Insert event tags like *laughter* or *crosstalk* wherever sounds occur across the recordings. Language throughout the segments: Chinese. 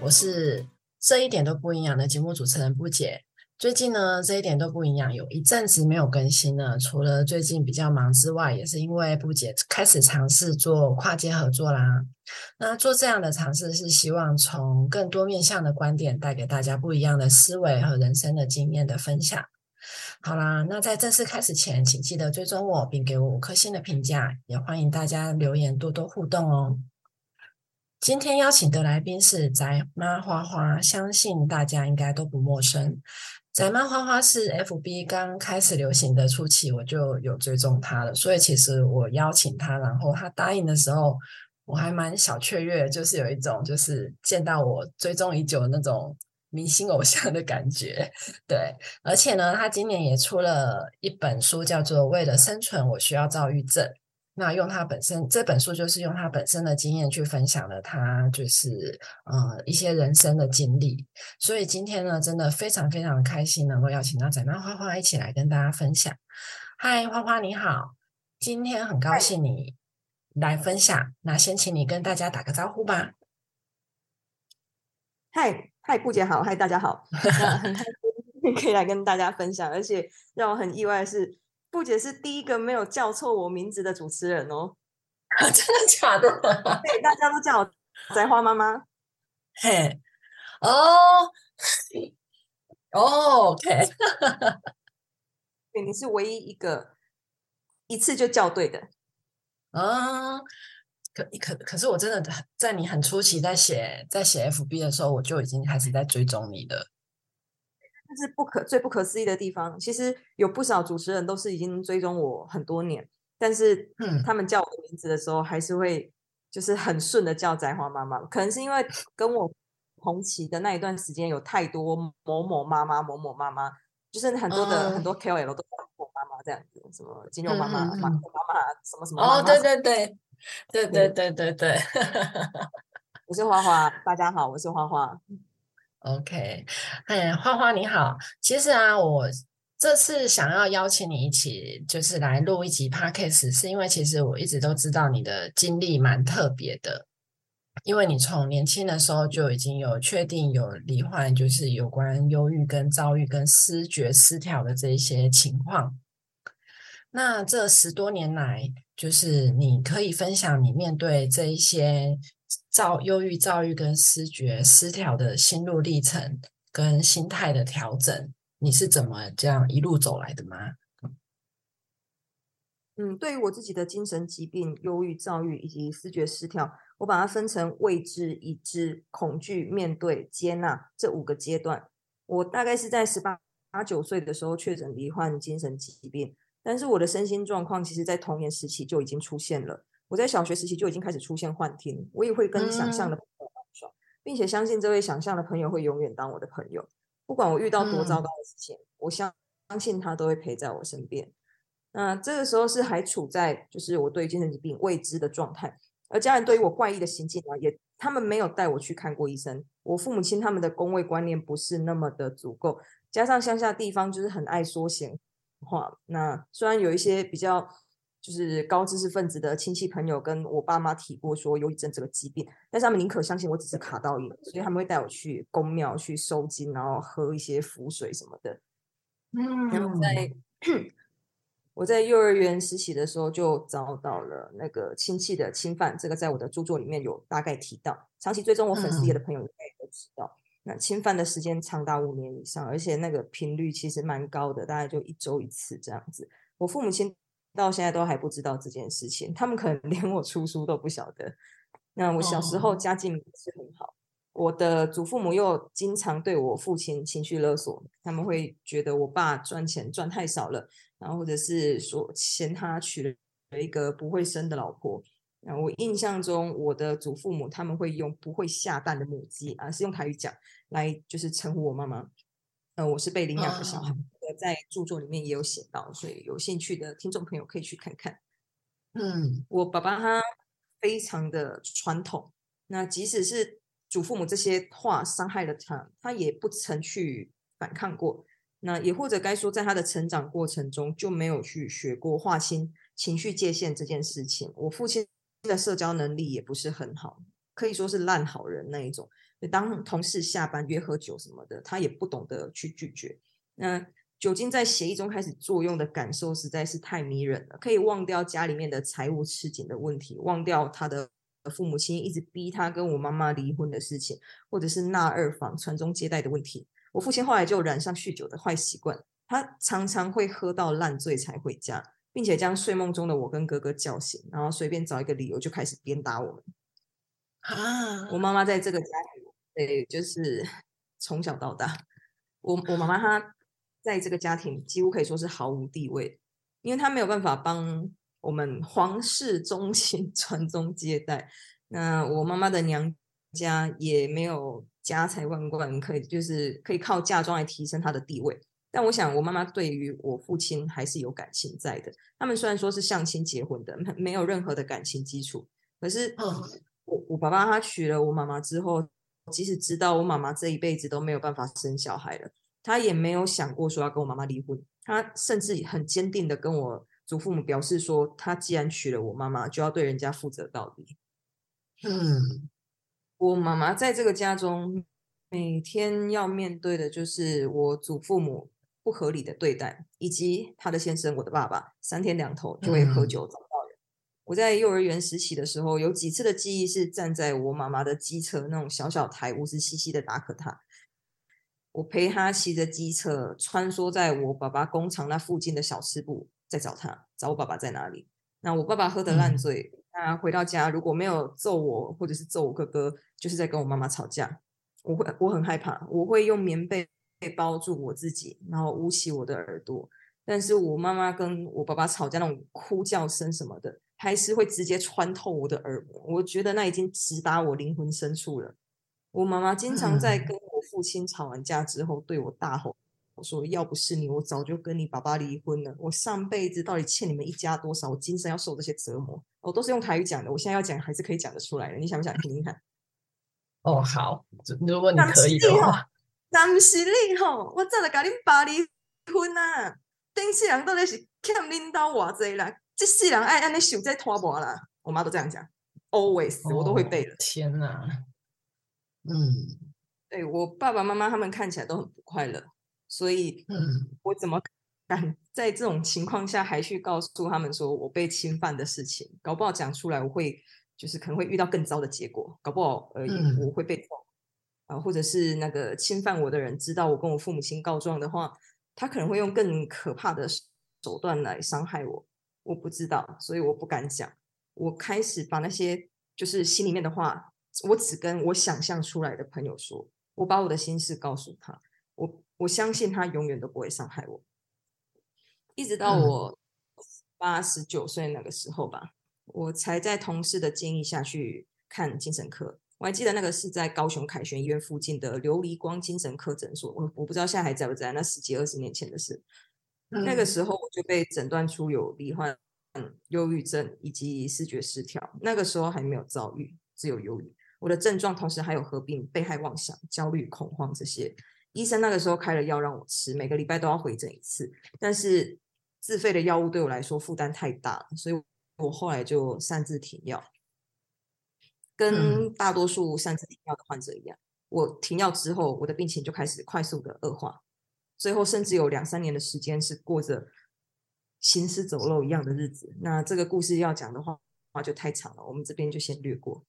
我是这一点都不营养的节目主持人不姐。最近呢，这一点都不营养，有一阵子没有更新了。除了最近比较忙之外，也是因为不姐开始尝试做跨界合作啦。那做这样的尝试，是希望从更多面向的观点，带给大家不一样的思维和人生的经验的分享。好啦，那在正式开始前，请记得追踪我，并给我五颗星的评价，也欢迎大家留言多多互动哦。今天邀请的来宾是宅妈花花，相信大家应该都不陌生。宅妈花花是 FB 刚开始流行的初期，我就有追踪她了，所以其实我邀请她，然后她答应的时候，我还蛮小雀跃，就是有一种就是见到我追踪已久的那种明星偶像的感觉。对，而且呢，他今年也出了一本书，叫做《为了生存，我需要躁郁症》。那用他本身这本书，就是用他本身的经验去分享了他就是呃一些人生的经历，所以今天呢，真的非常非常开心能够邀请到仔妈花花一起来跟大家分享。嗨，花花你好，今天很高兴你来分享，那先请你跟大家打个招呼吧。嗨嗨，顾姐好，嗨大家好，很开心 *laughs* 可以来跟大家分享，而且让我很意外的是。布姐是第一个没有叫错我名字的主持人哦，*laughs* 真的假的？对，大家都叫我 *laughs* 宅花妈妈。嘿，哦，哦，OK，*laughs* 对，你是唯一一个一次就叫对的。啊，可可可是我真的在你很初期在写在写 FB 的时候，我就已经开始在追踪你的。是不可最不可思议的地方。其实有不少主持人都是已经追踪我很多年，但是他们叫我的名字的时候，还是会就是很顺的叫宅花妈妈。可能是因为跟我同期的那一段时间有太多某某妈妈、某某妈妈，就是很多的很多 KOL 都叫我妈妈这样子，什么金牛妈妈、马妈妈什么什么。哦，对对对，对对对对对。*laughs* 我是花花，大家好，我是花花。OK，哎，花花你好。其实啊，我这次想要邀请你一起，就是来录一集 Podcast，是因为其实我一直都知道你的经历蛮特别的，因为你从年轻的时候就已经有确定有罹患，就是有关忧郁跟躁郁跟思觉失调的这一些情况。那这十多年来，就是你可以分享你面对这一些。躁忧郁、躁郁跟失觉失调的心路历程跟心态的调整，你是怎么这样一路走来的吗？嗯，对于我自己的精神疾病，忧郁、躁郁以及视觉失调，我把它分成未知、已知、恐惧、面对、接纳这五个阶段。我大概是在十八八九岁的时候确诊罹患精神疾病，但是我的身心状况其实在童年时期就已经出现了。我在小学时期就已经开始出现幻听，我也会跟想象的朋友玩耍，并且相信这位想象的朋友会永远当我的朋友，不管我遇到多糟糕的事情，我相相信他都会陪在我身边。那这个时候是还处在就是我对精神疾病未知的状态，而家人对于我怪异的行径呢，也他们没有带我去看过医生。我父母亲他们的工位观念不是那么的足够，加上乡下地方就是很爱说闲话。那虽然有一些比较。就是高知识分子的亲戚朋友跟我爸妈提过说忧郁症这个疾病，但是他们宁可相信我只是卡到瘾，所以他们会带我去公庙去收金，然后喝一些符水什么的。嗯，然后在我在幼儿园实习的时候就遭到了那个亲戚的侵犯，这个在我的著作里面有大概提到。长期追踪我粉丝页的朋友应该都知道，那侵犯的时间长达五年以上，而且那个频率其实蛮高的，大概就一周一次这样子。我父母亲。到现在都还不知道这件事情，他们可能连我出书都不晓得。那我小时候家境不是很好，我的祖父母又经常对我父亲情绪勒索，他们会觉得我爸赚钱赚太少了，然后或者是说嫌他娶了一个不会生的老婆。那我印象中，我的祖父母他们会用不会下蛋的母鸡啊，是用台语讲来就是称呼我妈妈。呃，我是被领养的小孩。在著作里面也有写到，所以有兴趣的听众朋友可以去看看。嗯，我爸爸他非常的传统，那即使是祖父母这些话伤害了他，他也不曾去反抗过。那也或者该说，在他的成长过程中就没有去学过划清情绪界限这件事情。我父亲的社交能力也不是很好，可以说是烂好人那一种。当同事下班约喝酒什么的，他也不懂得去拒绝。那酒精在协议中开始作用的感受实在是太迷人了，可以忘掉家里面的财务吃紧的问题，忘掉他的父母亲一直逼他跟我妈妈离婚的事情，或者是纳二房传宗接代的问题。我父亲后来就染上酗酒的坏习惯，他常常会喝到烂醉才回家，并且将睡梦中的我跟哥哥叫醒，然后随便找一个理由就开始鞭打我们。啊，我妈妈在这个家里，对，就是从小到大，我我妈妈她在这个家庭几乎可以说是毫无地位，因为他没有办法帮我们皇室宗亲 *laughs* 传宗接代。那我妈妈的娘家也没有家财万贯，可以就是可以靠嫁妆来提升她的地位。但我想，我妈妈对于我父亲还是有感情在的。他们虽然说是相亲结婚的，没没有任何的感情基础，可是。我我爸爸他娶了我妈妈之后，即使知道我妈妈这一辈子都没有办法生小孩了，他也没有想过说要跟我妈妈离婚。他甚至很坚定的跟我祖父母表示说，他既然娶了我妈妈，就要对人家负责到底。嗯，我妈妈在这个家中每天要面对的就是我祖父母不合理的对待，以及他的先生我的爸爸三天两头就会喝酒找到人。我在幼儿园时期的时候，有几次的记忆是站在我妈妈的机车那种小小台，乌兹兮兮的达可塔，我陪他骑着机车穿梭在我爸爸工厂那附近的小吃部，在找他，找我爸爸在哪里。那我爸爸喝得烂醉，那回到家如果没有揍我，或者是揍我哥哥，就是在跟我妈妈吵架。我会我很害怕，我会用棉被包住我自己，然后捂起我的耳朵。但是我妈妈跟我爸爸吵架那种哭叫声什么的。还是会直接穿透我的耳膜，我觉得那已经直达我灵魂深处了。我妈妈经常在跟我父亲吵完架之后对我大吼：“我说要不是你，我早就跟你爸爸离婚了。我上辈子到底欠你们一家多少？我今生要受这些折磨。”我都是用台语讲的，我现在要讲还是可以讲得出来的。你想不想听听看？*laughs* 哦，好，如果你可以的话，那不是你吼，我早就跟你爸离婚啊！顶世人到底是欠恁兜偌济啦？这世人爱按那手在拖磨啦，我妈都这样讲，always 我都会背了。天哪，嗯，对我爸爸妈妈他们看起来都很不快乐，所以，嗯，我怎么敢在这种情况下还去告诉他们说我被侵犯的事情？搞不好讲出来我会就是可能会遇到更糟的结果，搞不好呃我会被揍啊，或者是那个侵犯我的人知道我跟我父母亲告状的话，他可能会用更可怕的手段来伤害我。我不知道，所以我不敢讲。我开始把那些就是心里面的话，我只跟我想象出来的朋友说。我把我的心事告诉他，我我相信他永远都不会伤害我。一直到我八十九岁那个时候吧，我才在同事的建议下去看精神科。我还记得那个是在高雄凯旋医院附近的琉璃光精神科诊所。我我不知道现在还在不在，那十几二十年前的事。那个时候我就被诊断出有罹患忧郁症以及视觉失调。那个时候还没有躁郁，只有忧郁。我的症状同时还有合并被害妄想、焦虑、恐慌这些。医生那个时候开了药让我吃，每个礼拜都要回诊一次。但是自费的药物对我来说负担太大了，所以我后来就擅自停药。跟大多数擅自停药的患者一样，我停药之后，我的病情就开始快速的恶化。最后甚至有两三年的时间是过着行尸走肉一样的日子。那这个故事要讲的话，话就太长了，我们这边就先略过。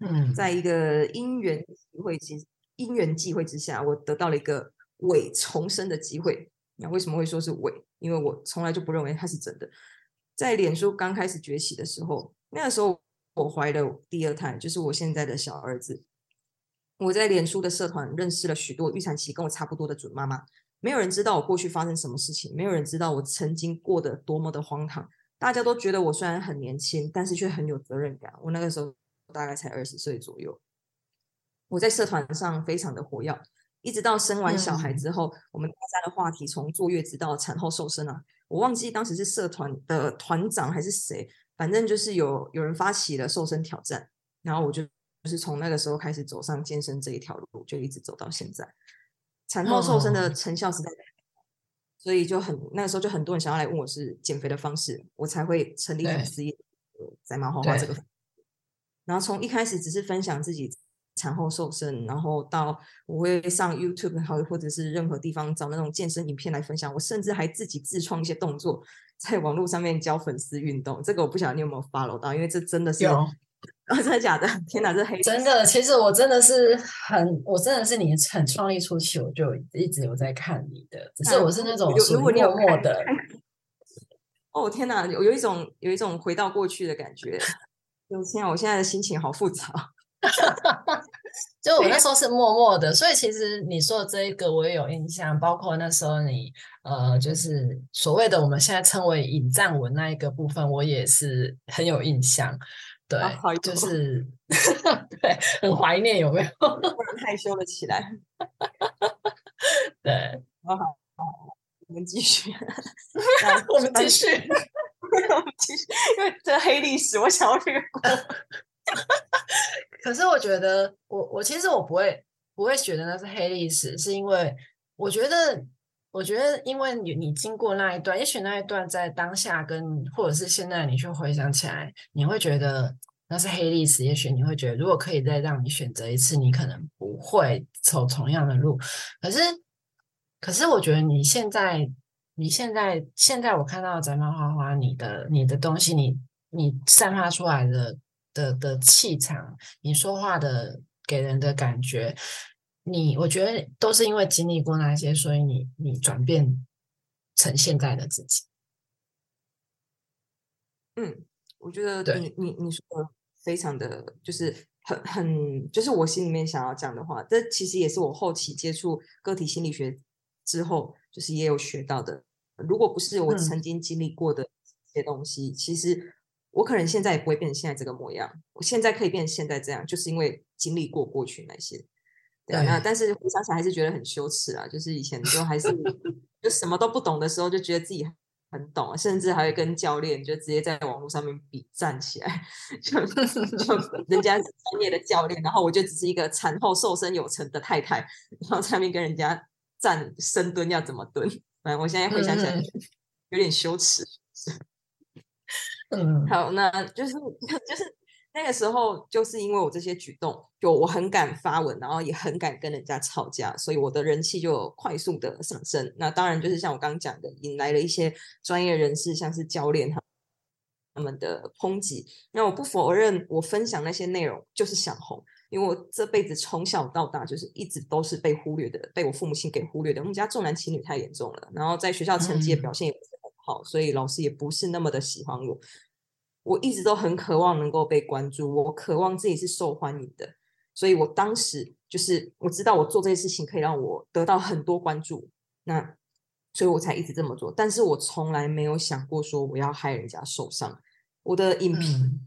嗯，在一个因缘机会之因缘际会之下，我得到了一个伪重生的机会。那为什么会说是伪？因为我从来就不认为它是真的。在脸书刚开始崛起的时候，那个时候我怀了第二胎，就是我现在的小儿子。我在脸书的社团认识了许多预产期跟我差不多的准妈妈。没有人知道我过去发生什么事情，没有人知道我曾经过得多么的荒唐。大家都觉得我虽然很年轻，但是却很有责任感。我那个时候大概才二十岁左右，我在社团上非常的活跃，一直到生完小孩之后，我们大家的话题从坐月子到产后瘦身啊，我忘记当时是社团的团长还是谁，反正就是有有人发起了瘦身挑战，然后我就就是从那个时候开始走上健身这一条路，就一直走到现在。产后瘦身的成效实在所以就很那个时候就很多人想要来问我是减肥的方式，我才会成立粉丝页，在马花花这个。然后从一开始只是分享自己产后瘦身，然后到我会上 YouTube 好或者是任何地方找那种健身影片来分享。我甚至还自己自创一些动作，在网络上面教粉丝运动。这个我不晓得你有没有 follow 到，因为这真的是有啊，*laughs* 真的假的？*laughs* 天哪，这黑真的，其实我真的是很，我真的是你很创立初期，我就一直有在看你的，只是我是那种有如果你有默默的。哦天哪，有有一种有一种回到过去的感觉。有天啊，我现在的心情好复杂。*laughs* 就我那时候是默默的，所以其实你说的这一个我也有印象，包括那时候你呃，就是所谓的我们现在称为引战文那一个部分，我也是很有印象。对，就 *laughs* 是对，很怀念，有没有？*laughs* 突然害羞了起来。对，好好，我们继续。我们继续。我们继续，因为这黑历史，我想要略过。*laughs* 可是我觉得，我我其实我不会不会觉得那是黑历史，是因为我觉得，我觉得，因为你你经过那一段，也许那一段在当下跟或者是现在你去回想起来，你会觉得那是黑历史。也许你会觉得，如果可以再让你选择一次，你可能不会走同样的路。可是，可是我觉得你现在。你现在现在我看到宅猫花花，你的你的东西，你你散发出来的的的气场，你说话的给人的感觉，你我觉得都是因为经历过那些，所以你你转变成现在的自己。嗯，我觉得你你你说的非常的就是很很就是我心里面想要讲的话，这其实也是我后期接触个体心理学之后，就是也有学到的。如果不是我曾经经历过的一些东西，其实我可能现在也不会变成现在这个模样。我现在可以变成现在这样，就是因为经历过过去那些。对啊，但是回想起来还是觉得很羞耻啊。就是以前就还是就什么都不懂的时候，就觉得自己很懂，甚至还会跟教练就直接在网络上面比站起来，就就 *laughs* 人家是专业的教练，然后我就只是一个产后瘦身有成的太太，然后上面跟人家站深蹲要怎么蹲。嗯，我现在回想起来有点羞耻。*laughs* 嗯，好，那就是 *laughs* 就是那个时候，就是因为我这些举动，就我很敢发文，然后也很敢跟人家吵架，所以我的人气就快速的上升。那当然就是像我刚刚讲的，引来了一些专业人士，像是教练他他们的抨击。那我不否认，我分享那些内容就是想红。因为我这辈子从小到大就是一直都是被忽略的，被我父母亲给忽略的。我们家重男轻女太严重了，然后在学校成绩的表现也不是很好，所以老师也不是那么的喜欢我。我一直都很渴望能够被关注，我渴望自己是受欢迎的，所以我当时就是我知道我做这些事情可以让我得到很多关注，那所以我才一直这么做。但是我从来没有想过说我要害人家受伤。我的影片。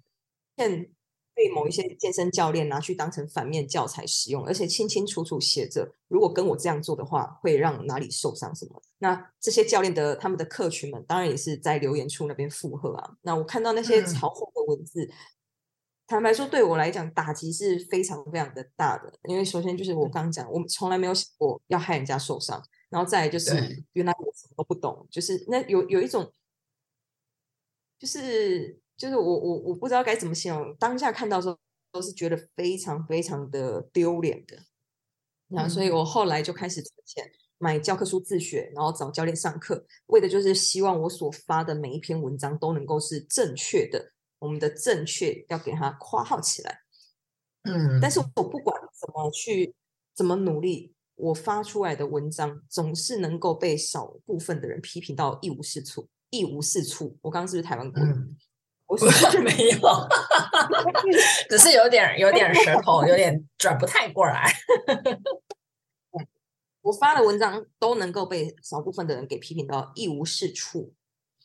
被某一些健身教练拿去当成反面教材使用，而且清清楚楚写着，如果跟我这样做的话，会让哪里受伤什么。那这些教练的他们的客群们，当然也是在留言处那边附和啊。那我看到那些嘲讽的文字，坦白说，对我来讲打击是非常非常的大的。因为首先就是我刚刚讲，我们从来没有想过要害人家受伤，然后再来就是原来我什么都不懂，就是那有有一种，就是。就是我我我不知道该怎么形容，当下看到时候都是觉得非常非常的丢脸的，那所以我后来就开始存钱买教科书自学，然后找教练上课，为的就是希望我所发的每一篇文章都能够是正确的，我们的正确要给它括号起来，嗯，但是我不管怎么去怎么努力，我发出来的文章总是能够被少部分的人批评到一无是处，一无是处。我刚刚是不是台湾国语？我是没有，*laughs* 只是有点有点舌头，有点转不太过来。我发的文章都能够被少部分的人给批评到一无是处。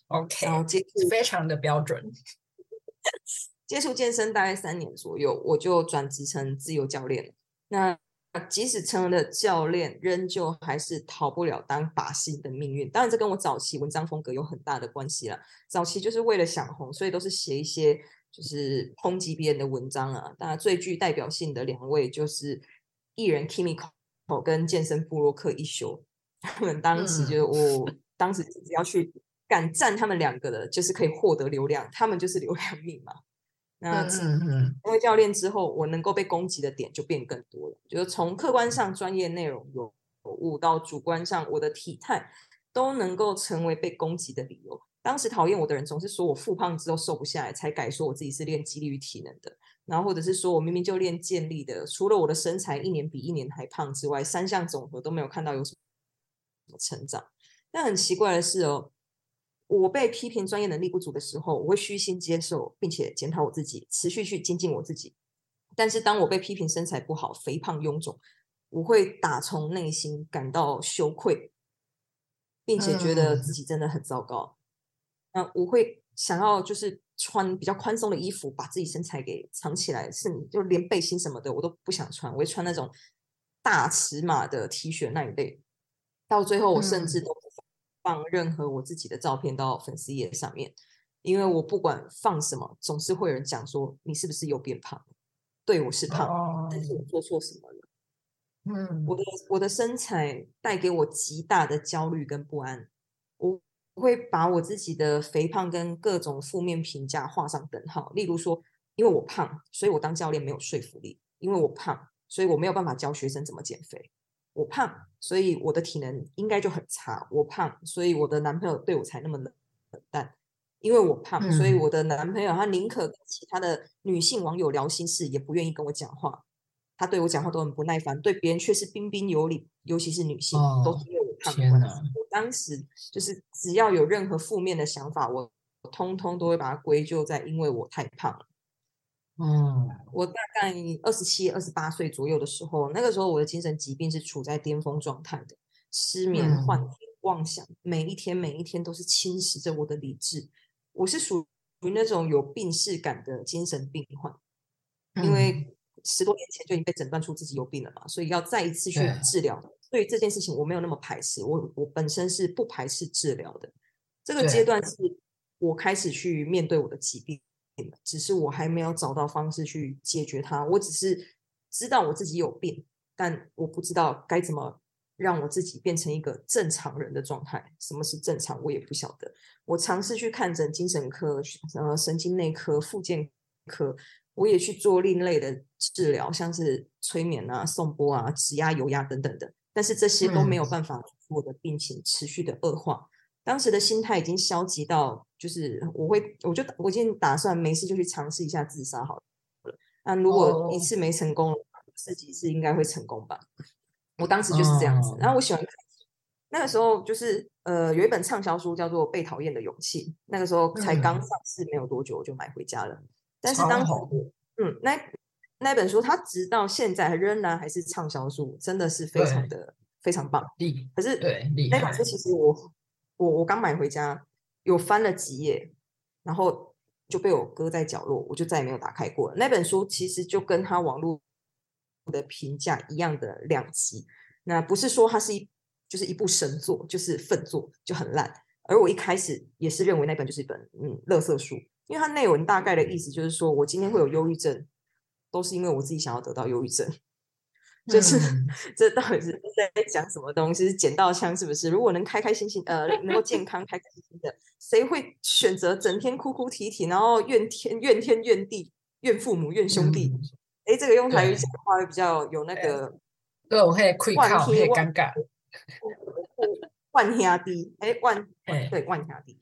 OK，然后接非常的标准。接触健身大概三年左右，我就转职成自由教练了。那即使成了教练，仍旧还是逃不了当靶心的命运。当然，这跟我早期文章风格有很大的关系了。早期就是为了想红，所以都是写一些就是抨击别人的文章啊。当然，最具代表性的两位就是艺人 Kimiko 跟健身布洛克一休。他们当时就我当时只要去敢赞他们两个的，就是可以获得流量，他们就是流量密码。那成为教练之后，我能够被攻击的点就变更多了。就是从客观上专业内容有误到主观上我的体态都能够成为被攻击的理由。当时讨厌我的人总是说我复胖之后瘦不下来，才改说我自己是练肌力与体能的。然后或者是说我明明就练健力的，除了我的身材一年比一年还胖之外，三项总和都没有看到有什么成长。但很奇怪的是哦，我被批评专业能力不足的时候，我会虚心接受，并且检讨我自己，持续去精进我自己。但是当我被批评身材不好、肥胖臃肿，我会打从内心感到羞愧，并且觉得自己真的很糟糕。那我会想要就是穿比较宽松的衣服，把自己身材给藏起来，是就连背心什么的我都不想穿，我会穿那种大尺码的 T 恤那一类。到最后，我甚至都不放任何我自己的照片到粉丝页上面，因为我不管放什么，总是会有人讲说你是不是又变胖了？对我是胖，哦但是我做错什么了？嗯我的我的身材带给我极大的焦虑跟不安，我会把我自己的肥胖跟各种负面评价画上等号。例如说，因为我胖，所以我当教练没有说服力；因为我胖，所以我没有办法教学生怎么减肥；我胖，所以我的体能应该就很差；我胖，所以我的男朋友对我才那么冷冷淡。因为我胖，所以嗯我的男朋友他宁可跟其他的女性网友聊心事，也不愿意跟我讲话。他对我讲话都很不耐烦，对别人却是彬彬有礼，尤其是女性，都哦是因为我胖的关系。我当时就是只要有任何负面的想法，我我通通都会把它归咎在因为我太胖了。嗯我大概二十七、二十八岁左右的时候，那个时候我的精神疾病是处在巅峰状态的，失眠、嗯幻听、妄想，每一天每一天都是侵蚀着我的理智。我是属于那种有病逝感的精神病患，因嗯为十多年前就已经被诊断出自己有病了嘛，所以要再一次去治疗。对于这件事情，我没有那么排斥，我我本身是不排斥治疗的。这个阶段是我开始去面对我的疾病了，只是我还没有找到方式去解决它。我只是知道我自己有病，但我不知道该怎么让我自己变成一个正常人的状态。什么是正常，我也不晓得。我尝试去看诊精神科、呃神经内科、复健科，我也去做另类的治疗，像是催眠啊、颂钵啊、指压、油压等等的，但是这些都没有办法使我的病情持续的恶化。当时的心态已经消极到，就是我会，我就我已经打算没事就去尝试一下自杀好了。那如果一哦次没成功，十几次应该会成功吧？我当时就是这样子。然后我喜欢看，那个时候就是呃有一本畅销书叫做《被讨厌的勇气》，那个时候才刚嗯上市没有多久，我就买回家了。但是超当时嗯，那那本书它直到现在仍然还是畅销书，真的是非常的非常棒。可是对那本书其实我我我刚买回家，有翻了几页，然后就被我搁在角落，我就再也没有打开过。那本书其实就跟他网络的评价一样的两极，那不是说它是一就是一部神作，就是粪作，就很烂。而我一开始也是认为那本就是一本嗯垃圾书，因为它内文大概的意思就是说我今天会有忧郁症，都是因为我自己想要得到忧郁症。就是、嗯 *laughs* 这到底是在讲什么东西？是捡到枪是不是？如果能开开心心，呃，能够健康、开开心心的，谁会选择整天哭哭啼啼，然后怨天怨天怨地、怨父母、怨兄弟？嗯哎、这个用台语讲的话会比较有那对个对，我会愧万靠，天万会尴尬，万兄弟，哎，万 *laughs* 哎，对万兄弟，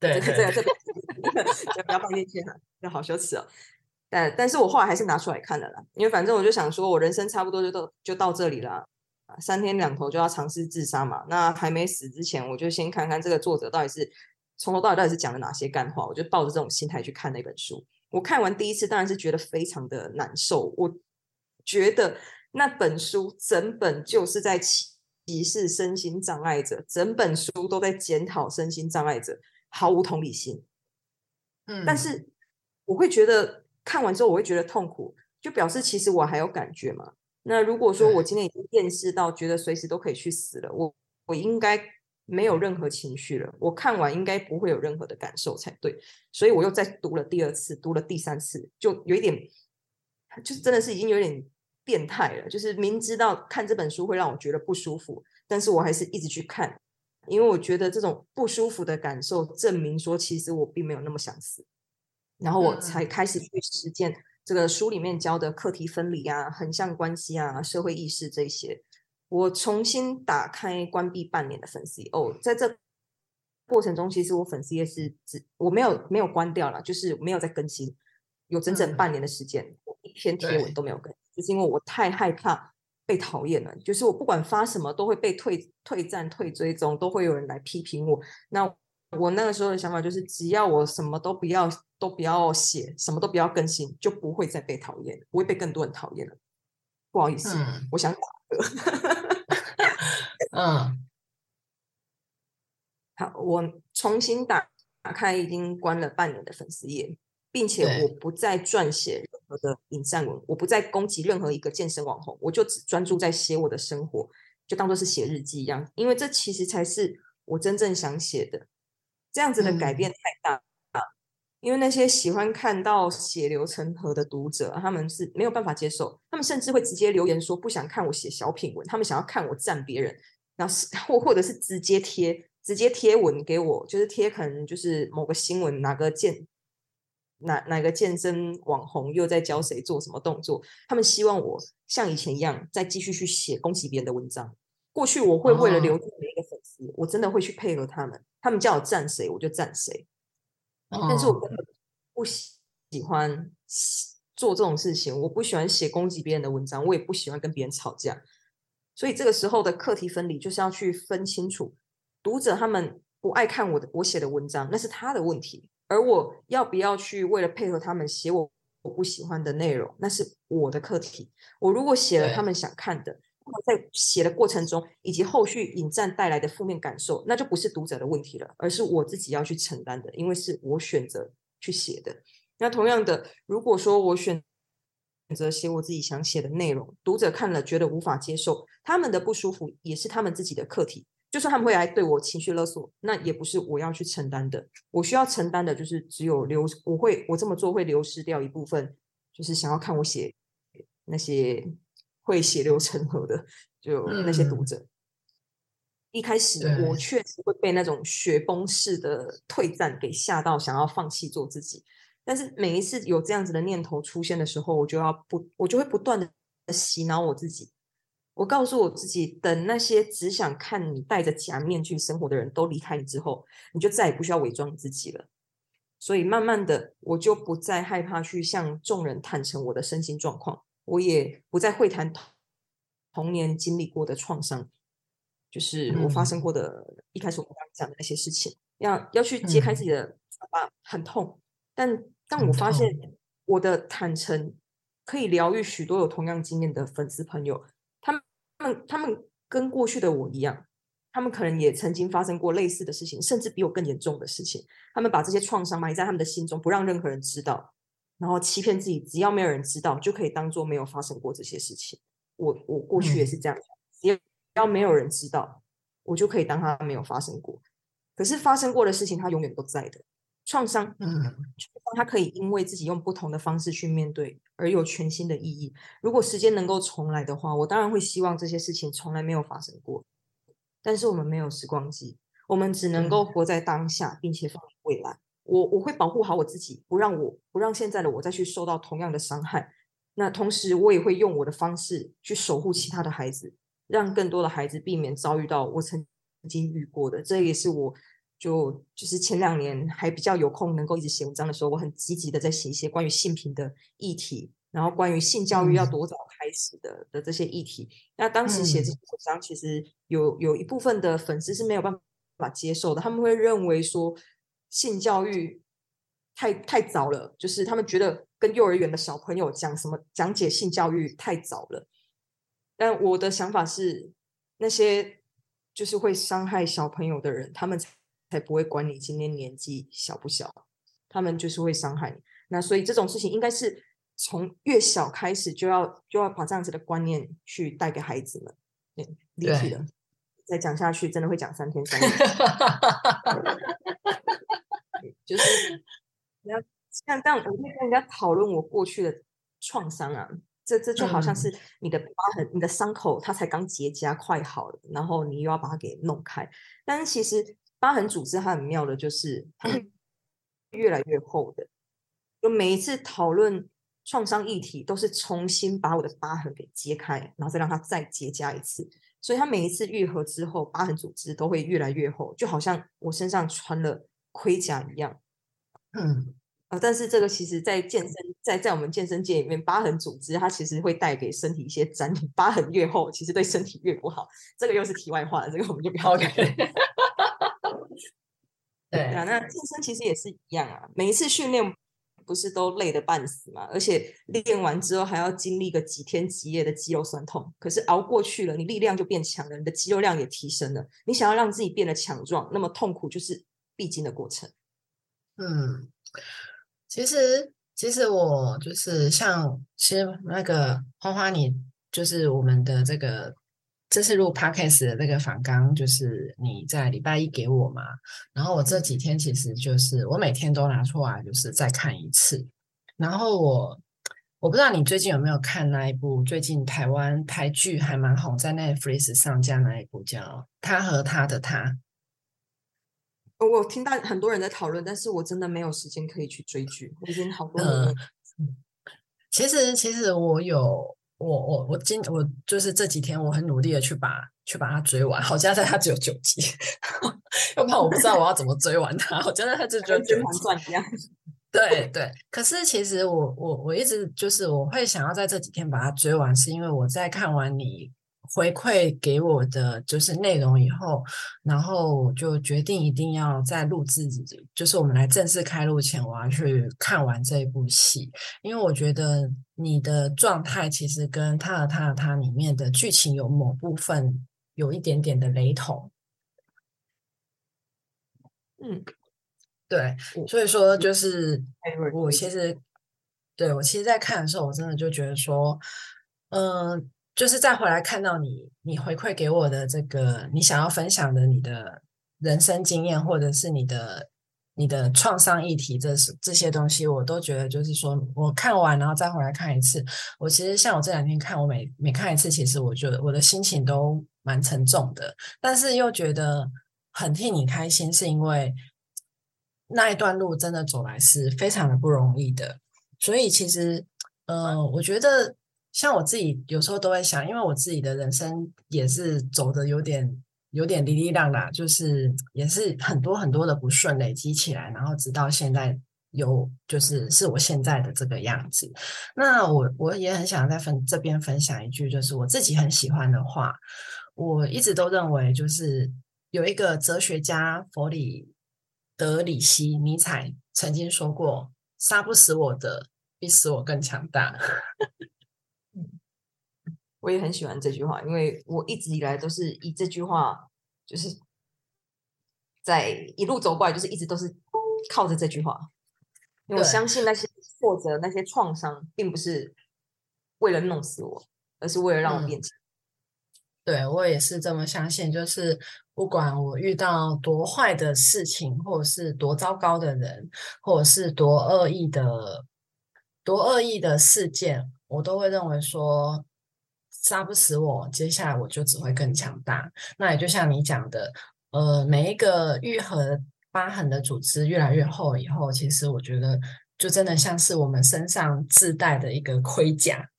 对这个这个对这个就不要放进去了，这好羞耻哦。但但是我后来还是拿出来看了啦，因为反正我就想说，我人生差不多就到就到这里了，啊三天两头就要尝试自杀嘛。那还没死之前，我就先看看这个作者到底是从头到尾到底是讲了哪些干话，我就抱着这种心态去看那本书。我看完第一次，当然是觉得非常的难受。我觉得那本书整本就是在歧视身心障碍者，整本书都在检讨身心障碍者，毫无同理心。嗯，但是我会觉得看完之后，我会觉得痛苦，就表示其实我还有感觉嘛。那如果说我今天已经厌世到觉得随时都可以去死了，我我应该没有任何情绪了，我看完应该不会有任何的感受才对。所以我又再读了第二次，读了第三次，就有一点，就是真的是已经有点变态了。就是明知道看这本书会让我觉得不舒服，但是我还是一直去看，因为我觉得这种不舒服的感受证明说，其实我并没有那么想死。然后我才开始去实践这个书里面教的课题分离啊、横向关系啊、社会意识这些。我重新打开关闭半年的粉丝哦，在这过程中，其实我粉丝也是只我没有没有关掉了，就是没有在更新，有整整半年的时间，我一篇贴文都没有更，就是因为我太害怕被讨厌了，就是我不管发什么都会被退退赞、退追踪，都会有人来批评我。那我那个时候的想法就是，只要我什么都不要，都不要写，什么都不要更新，就不会再被讨厌，不会被更多人讨厌了。不好意思，我想打嗝。*laughs* 嗯，好，我重新打打开已经关了半年的粉丝页，并且我不再撰写任何的引战文，我不再攻击任何一个健身网红，我就只专注在写我的生活，就当做是写日记一样，因为这其实才是我真正想写的。这样子的改变太大了因为那些喜欢看到血流成河的读者，他们是没有办法接受，他们甚至会直接留言说不想看我写小品文，他们想要看我赞别人，然后是或或者是直接贴直接贴文给我，就是贴可能就是某个新闻哪个健哪哪个健身网红又在教谁做什么动作，他们希望我像以前一样再继续去写攻击别人的文章。过去我会为了留住每一个粉丝，我真的会去配合他们。他们叫我赞谁，我就赞谁。但是我根本不喜喜欢做这种事情，我不喜欢写攻击别人的文章，我也不喜欢跟别人吵架。所以这个时候的课题分离，就是要去分清楚，读者他们不爱看我的我写的文章，那是他的问题；而我要不要去为了配合他们写我我不喜欢的内容，那是我的课题。我如果写了他们想看的。在写的过程中，以及后续引战带来的负面感受，那就不是读者的问题了，而是我自己要去承担的，因为是我选择去写的。那同样的，如果说我选择写我自己想写的内容，读者看了觉得无法接受，他们的不舒服也是他们自己的课题。就算他们会来对我情绪勒索，那也不是我要去承担的。我需要承担的就是只有流，我会我这么做会流失掉一部分，就是想要看我写那些。会血流成河的，就那些读者，一开始我确实会被那种雪崩式的退战给吓到，想要放弃做自己。但是每一次有这样子的念头出现的时候，我就要不，我就会不断的洗脑我自己。我告诉我自己，等那些只想看你戴着假面具生活的人都离开你之后，你就再也不需要伪装自己了。所以慢慢的，我就不再害怕去向众人坦诚我的身心状况。我也不再会谈童年经历过的创伤，就是我发生过的，一开始我们刚讲的那些事情，要要去揭开自己的嘴巴，很痛。但但我发现我的坦诚可以疗愈许多有同样经验的粉丝朋友，他们他们他们跟过去的我一样，他们可能也曾经发生过类似的事情，甚至比我更严重的事情。他们把这些创伤埋在他们的心中，不让任何人知道。然后欺骗自己，只要没有人知道，就可以当做没有发生过这些事情。我我过去也是这样，只要没有人知道，我就可以当它没有发生过。可是发生过的事情，它永远都在的。创伤，嗯，它可以因为自己用不同的方式去面对，而有全新的意义。如果时间能够重来的话，我当然会希望这些事情从来没有发生过。但是我们没有时光机，我们只能够活在当下，并且放眼未来。我我会保护好我自己，不让我不让现在的我再去受到同样的伤害。那同时，我也会用我的方式去守护其他的孩子，让更多的孩子避免遭遇到我曾经遇过的。这也是我就就是前两年还比较有空能够一直写文章的时候，我很积极的在写一些关于性平的议题，然后关于性教育要多早开始的的这些议题。那当时写这些文章，其实有有一部分的粉丝是没有办法接受的，他们会认为说。性教育太太早了，就是他们觉得跟幼儿园的小朋友讲什么讲解性教育太早了。但我的想法是，那些就是会伤害小朋友的人，他们才不会管你今天年纪小不小，他们就是会伤害你。那所以这种事情应该是从越小开始就要就要把这样子的观念去带给孩子们。对，立体的，再讲下去真的会讲三天三夜。*laughs* 就是你要像这样，我会跟人家讨论我过去的创伤啊，这这就好像是你的疤痕、你的伤口，它才刚结痂快好了，然后你又要把它给弄开。但是其实疤痕组织它很妙的，就是它会越来越厚的。就每一次讨论创伤议题，都是重新把我的疤痕给揭开，然后再让它再结痂一次。所以它每一次愈合之后，疤痕组织都会越来越厚，就好像我身上穿了盔甲一样。嗯，啊，但是这个其实，在健身，在在我们健身界里面，疤痕组织它其实会带给身体一些粘连，疤痕越厚，其实对身体越不好。这个又是题外话了，这个我们就不要 *laughs* 对对啊，那健身其实也是一样啊，每一次训练不是都累得半死嘛，而且练完之后还要经历个几天几夜的肌肉酸痛。可是熬过去了，你力量就变强了，你的肌肉量也提升了。你想要让自己变得强壮，那么痛苦就是必经的过程。嗯，其实其实我就是像，其实那个花花，你就是我们的这个这次录 podcast 的这个反纲，就是你在礼拜一给我嘛，然后我这几天其实就是我每天都拿出来，就是再看一次。然后我我不知道你最近有没有看那一部最近台湾台剧还蛮红，在 Netflix 上架那一部叫《他和他的他》。我听到很多人在讨论，但是我真的没有时间可以去追剧，我已经好多年了。其实，其实我有，我我我今我就是这几天我很努力的去把去把它追完。好家在它只有九集，要不然我不知道我要怎么追完它。我觉得它就只有九集，一样。对对，可是其实我我我一直就是我会想要在这几天把它追完，是因为我在看完你。回馈给我的就是内容以后，然后我就决定一定要在录制，就是我们来正式开录前，我要去看完这一部戏，因为我觉得你的状态其实跟他和他和他里面的剧情有某部分有一点点的雷同。嗯，对，所以说就是我其实对我其实，在看的时候，我真的就觉得说，嗯。就是再回来看到你，你回馈给我的这个，你想要分享的你的人生经验，或者是你的你的创伤议题，这是这些东西，我都觉得就是说我看完然后再回来看一次，我其实像我这两天看，我每每看一次，其实我觉得我的心情都蛮沉重的，但是又觉得很替你开心，是因为那一段路真的走来是非常的不容易的，所以其实，呃，我觉得。像我自己有时候都会想，因为我自己的人生也是走的有点有点哩哩浪啦，就是也是很多很多的不顺累积起来，然后直到现在有就是是我现在的这个样子。那我我也很想在分这边分享一句，就是我自己很喜欢的话，我一直都认为就是有一个哲学家弗里德里希尼采曾经说过：“杀不死我的，比使我更强大。”我也很喜欢这句话，因为我一直以来都是以这句话，就是在一路走过来，就是一直都是靠着这句话。因为我相信那些挫折、那些创伤，并不是为了弄死我，而是为了让我变强。对我也是这么相信，就是不管我遇到多坏的事情，或者是多糟糕的人，或者是多恶意的、多恶意的事件，我都会认为说。杀不死我，接下来我就只会更强大。那也就像你讲的，呃，每一个愈合疤痕的组织越来越厚以后，其实我觉得就真的像是我们身上自带的一个盔甲。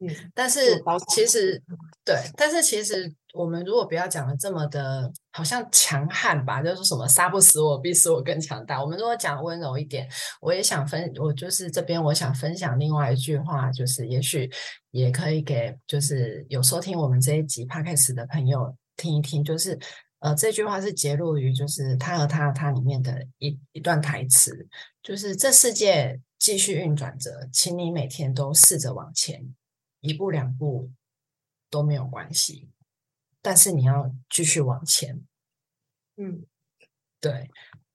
嗯，但是其实对，但是其实我们如果不要讲的这么的，好像强悍吧，就是什么杀不死我，必使我更强大。我们如果讲温柔一点，我也想分，我就是这边我想分享另外一句话，就是也许也可以给就是有收听我们这一集 podcast 的朋友听一听，就是呃这句话是揭露于就是他和他他里面的一一段台词，就是这世界继续运转着，请你每天都试着往前。一步两步都没有关系，但是你要继续往前。嗯，对，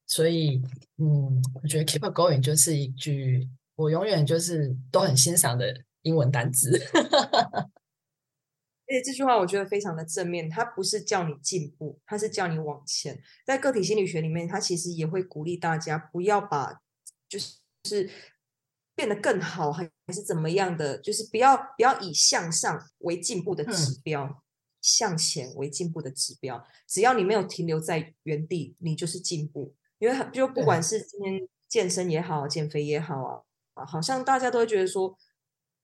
所以嗯，我觉得 keep going 就是一句我永远就是都很欣赏的英文单词。*laughs* 而且这句话我觉得非常的正面，它不是叫你进步，它是叫你往前。在个体心理学里面，它其实也会鼓励大家不要把就是是。变得更好还还是怎么样的？就是不要不要以向上为进步的指标，向前为进步的指标。只要你没有停留在原地，你就是进步。因为就不管是今天健身也好，减肥也好啊，啊，好像大家都会觉得说，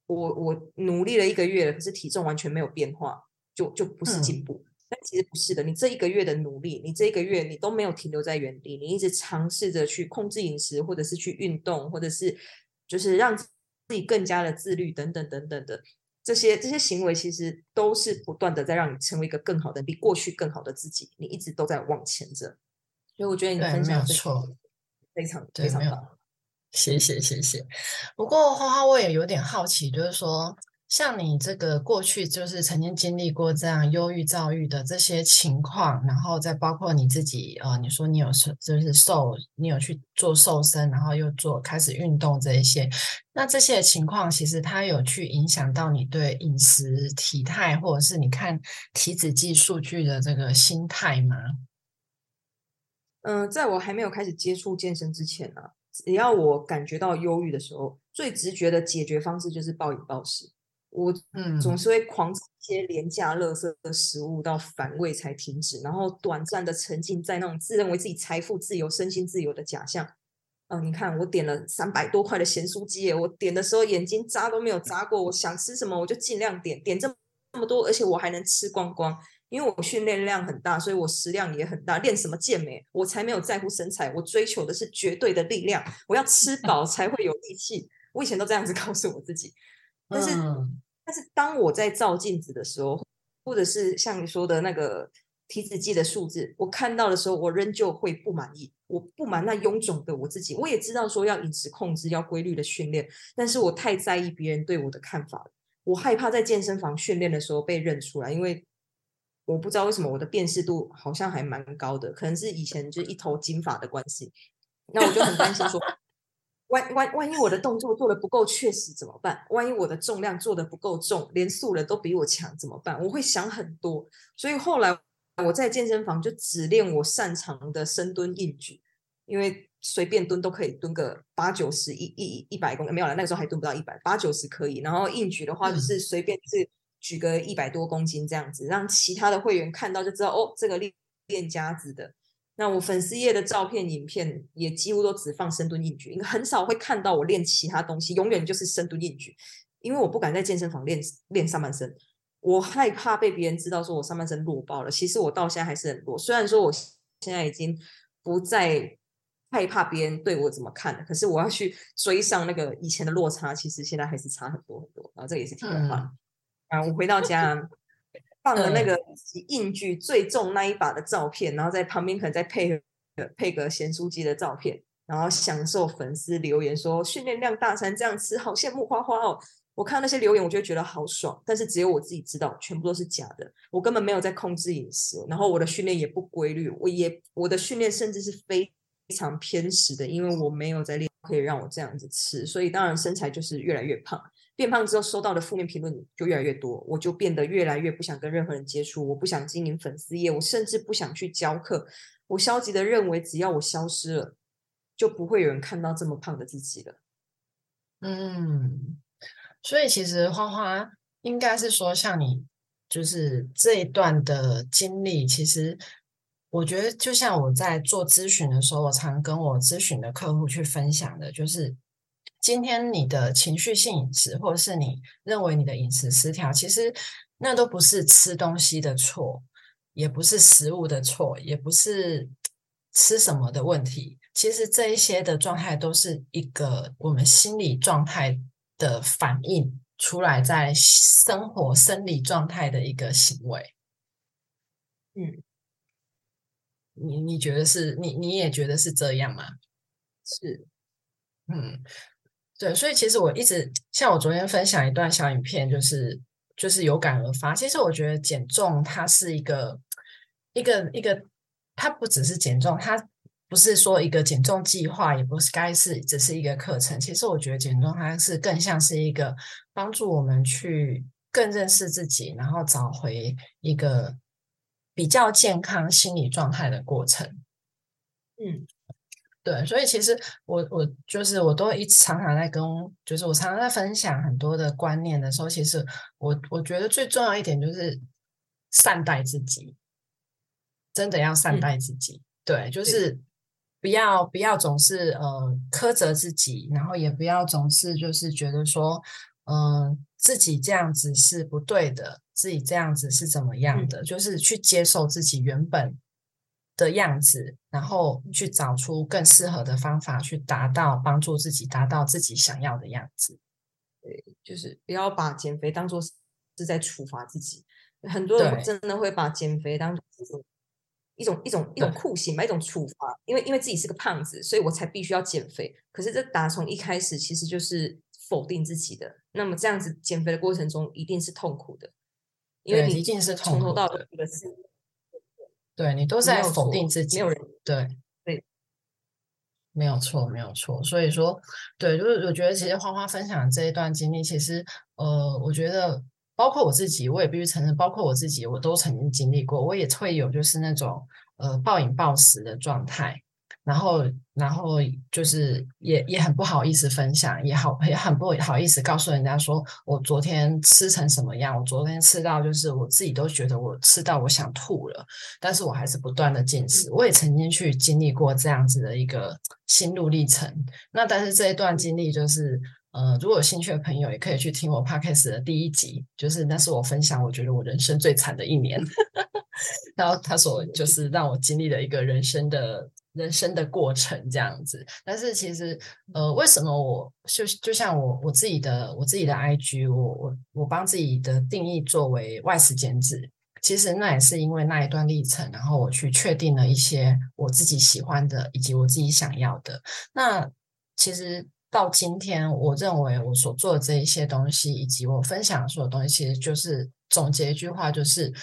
我我努力了一个月，可是体重完全没有变化，就就不是进步。但其实不是的，你这一个月的努力，你这一个月你都没有停留在原地，你一直尝试着去控制饮食，或者是去运动，或者是就是让自己更加的自律等等等等的这些这些行为，其实都是不断的在让你成为一个更好的、比过去更好的自己。你一直都在往前着，所以我觉得你分享错，非常非常棒，谢谢谢谢。不过花花我也有点好奇，就是说。像你这个过去就是曾经经历过这样忧郁、躁郁的这些情况，然后再包括你自己，呃，你说你有瘦就是瘦，你有去做瘦身，然后又做开始运动这一些，那这些情况其实它有去影响到你对饮食、体态，或者是你看体脂计数据的这个心态吗？嗯，在我还没有开始接触健身之前呢，只要我感觉到忧郁的时候，最直觉的解决方式就是暴饮暴食。我嗯总是会狂吃一些廉价、垃圾的食物到反胃才停止，然后短暂的沉浸在那种自认为自己财富自由、身心自由的假象。嗯，你看我点了三百多块的咸酥鸡，我点的时候眼睛眨都没有眨过。我想吃什么我就尽量点，点这么这么多，而且我还能吃光光，因为我训练量很大，所以我食量也很大。练什么健美，我才没有在乎身材，我追求的是绝对的力量。我要吃饱才会有力气。我以前都这样子告诉我自己，但是。但是当我在照镜子的时候，或者是像你说的那个体脂计的数字，我看到的时候，我仍旧会不满意。我不满那臃肿的我自己。我也知道说要饮食控制，要规律的训练，但是我太在意别人对我的看法了。我害怕在健身房训练的时候被认出来，因为我不知道为什么我的辨识度好像还蛮高的，可能是以前就一头金发的关系。那我就很担心说。万万万一我的动作做的不够确实怎么办？万一我的重量做的不够重，连素人都比我强怎么办？我会想很多，所以后来我在健身房就只练我擅长的深蹲硬举，因为随便蹲都可以蹲个八九十一一一百公没有了，那个时候还蹲不到一百八九十可以。然后硬举的话就是随便是举个一百多公斤这样子，让其他的会员看到就知道哦，这个练练家子的。那我粉丝页的照片、影片也几乎都只放深蹲硬举，因为很少会看到我练其他东西，永远就是深蹲硬举。因为我不敢在健身房练练上半身，我害怕被别人知道说我上半身弱爆了。其实我到现在还是很弱，虽然说我现在已经不再害怕别人对我怎么看了，可是我要去追上那个以前的落差，其实现在还是差很多很多。然后这也是题外话。啊，我回到家。放了那个硬举最重那一把的照片，然后在旁边可能再配个配个咸酥鸡的照片，然后享受粉丝留言说训练量大餐这样吃好羡慕花花哦。我看那些留言，我就觉得好爽，但是只有我自己知道，全部都是假的。我根本没有在控制饮食，然后我的训练也不规律，我也我的训练甚至是非常偏食的，因为我没有在练可以让我这样子吃，所以当然身材就是越来越胖。变胖之后，收到的负面评论就越来越多，我就变得越来越不想跟任何人接触，我不想经营粉丝业，我甚至不想去教课。我消极的认为，只要我消失了，就不会有人看到这么胖的自己了。嗯，所以其实花花应该是说，像你就是这一段的经历，其实我觉得就像我在做咨询的时候，我常跟我咨询的客户去分享的，就是。今天你的情绪性饮食，或者是你认为你的饮食失调，其实那都不是吃东西的错，也不是食物的错，也不是吃什么的问题。其实这一些的状态都是一个我们心理状态的反应出来，在生活生理状态的一个行为。嗯，你你觉得是你你也觉得是这样吗？是，嗯。对，所以其实我一直像我昨天分享一段小影片，就是就是有感而发。其实我觉得减重它是一个一个一个，它不只是减重，它不是说一个减重计划，也不是该是只是一个课程。其实我觉得减重它是更像是一个帮助我们去更认识自己，然后找回一个比较健康心理状态的过程。嗯。对，所以其实我我就是我都一直常常在跟，就是我常常在分享很多的观念的时候，其实我我觉得最重要一点就是善待自己，真的要善待自己。对，就是不不要不要总是呃苛责自己，然后也不要总是就是觉得说，嗯，自己这样子是不对的，自己这样子是怎么样的，就是去接受自己原本的样子，然后去找出更适合的方法去达到帮助自己达到自己想要的样子。对，就是不要把减肥当做是在处罚自己。很多人真的会把减肥当做一种一种一种酷刑吧，一种处罚。因为因为自己是个胖子，所以我才必须要减肥。可是这打从一开始其实就是否定自己的。那么这样子减肥的过程中一定是痛苦的，因为你一定是从头到尾的对你都在否定自己。没有人对对，没有错，没有错。所以说，对，就是我觉得其实花花分享这一段经历，其实呃，我觉得。包括我自己，我也必须承认，包括我自己，我都曾经经历过。我也会有就是那种呃暴饮暴食的状态，然后然后就是也也很不好意思分享，也好也很不好意思告诉人家说我昨天吃成什么样，我昨天吃到就是我自己都觉得我吃到我想吐了，但是我还是不断的进食。我也曾经去经历过这样子的一个心路历程。那但是这一段经历就是。呃，如果有兴趣的朋友，也可以去听我 podcast 的第一集，就是那是我分享我觉得我人生最惨的一年，*laughs* 然后他所就是让我经历了一个人生的人生的过程这样子。但是其实，呃，为什么我就就像我我自己的我自己的 IG，我我我帮自己的定义作为外食减脂，其实那也是因为那一段历程，然后我去确定了一些我自己喜欢的以及我自己想要的。那其实。到今天，我认为我所做的这一些东西，以及我分享所有东西，其实就是总结一句话，就是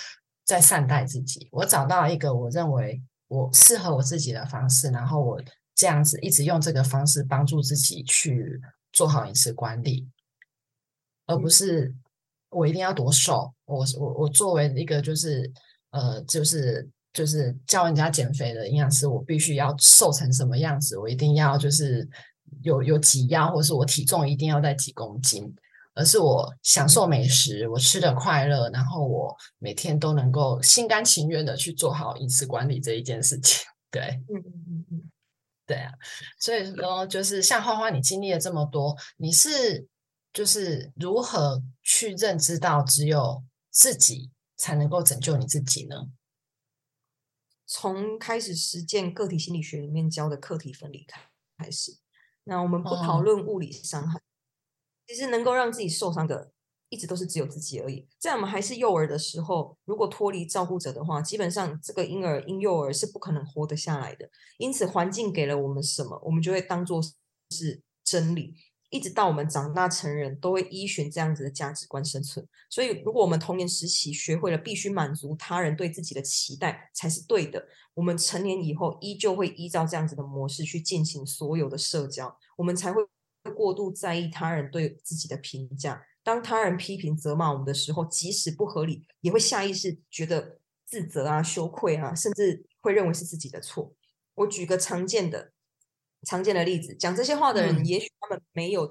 在善待自己。我找到一个我认为我适合我自己的方式，然后我这样子一直用这个方式帮助自己去做好饮食管理，而不是我一定要多瘦。我我我作为一个就是呃就是就是教人家减肥的营养师，我必须要瘦成什么样子，我一定要就是。有有几样，或是我体重一定要在几公斤，而是我享受美食，我吃的快乐，然后我每天都能够心甘情愿的去做好饮食管理这一件事情。*laughs* 对，嗯嗯嗯嗯，对啊，所以说就是像花花，你经历了这么多，你是就是如何去认知到只有自己才能够拯救你自己呢？从开始实践个体心理学里面教的课题分离开开始。那我们不讨论物理伤害，其实能够让自己受伤的，一直都是只有自己而已。在我们还是幼儿的时候，如果脱离照顾者的话，基本上这个婴儿婴幼儿是不可能活得下来的。因此，环境给了我们什么，我们就会当做是真理。一直到我们长大成人，都会依循这样子的价值观生存。所以，如果我们童年时期学会了必须满足他人对自己的期待才是对的，我们成年以后依旧会依照这样子的模式去进行所有的社交。我们才会过度在意他人对自己的评价。当他人批评责骂我们的时候，即使不合理，也会下意识觉得自责啊、羞愧啊，甚至会认为是自己的错。我举个常见的。常见的例子，讲这些话的人，也许他们没有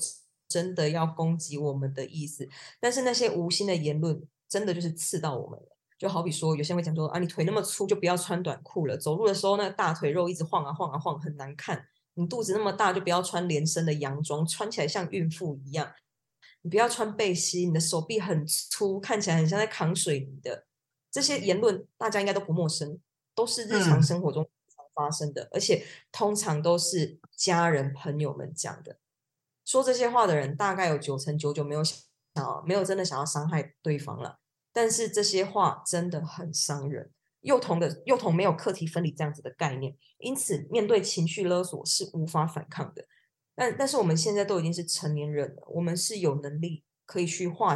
真的要攻击我们的意思，但是那些无心的言论，真的就是刺到我们了。就好比说，有些人会讲说啊，你腿那么粗，就不要穿短裤了。走路的时候，那个大腿肉一直晃啊晃啊晃，很难看。你肚子那么大，就不要穿连身的洋装，穿起来像孕妇一样。你不要穿背心，你的手臂很粗，看起来很像在扛水泥的。这些言论，大家应该都不陌生，都是日常生活中常。发生的，而且通常都是家人朋友们讲的。说这些话的人，大概有九成九九没有想，没有真的想要伤害对方了。但是这些话真的很伤人。幼童的幼童没有课题分离这样子的概念，因此面对情绪勒索是无法反抗的。但但是我们现在都已经是成年人了，我们是有能力可以去划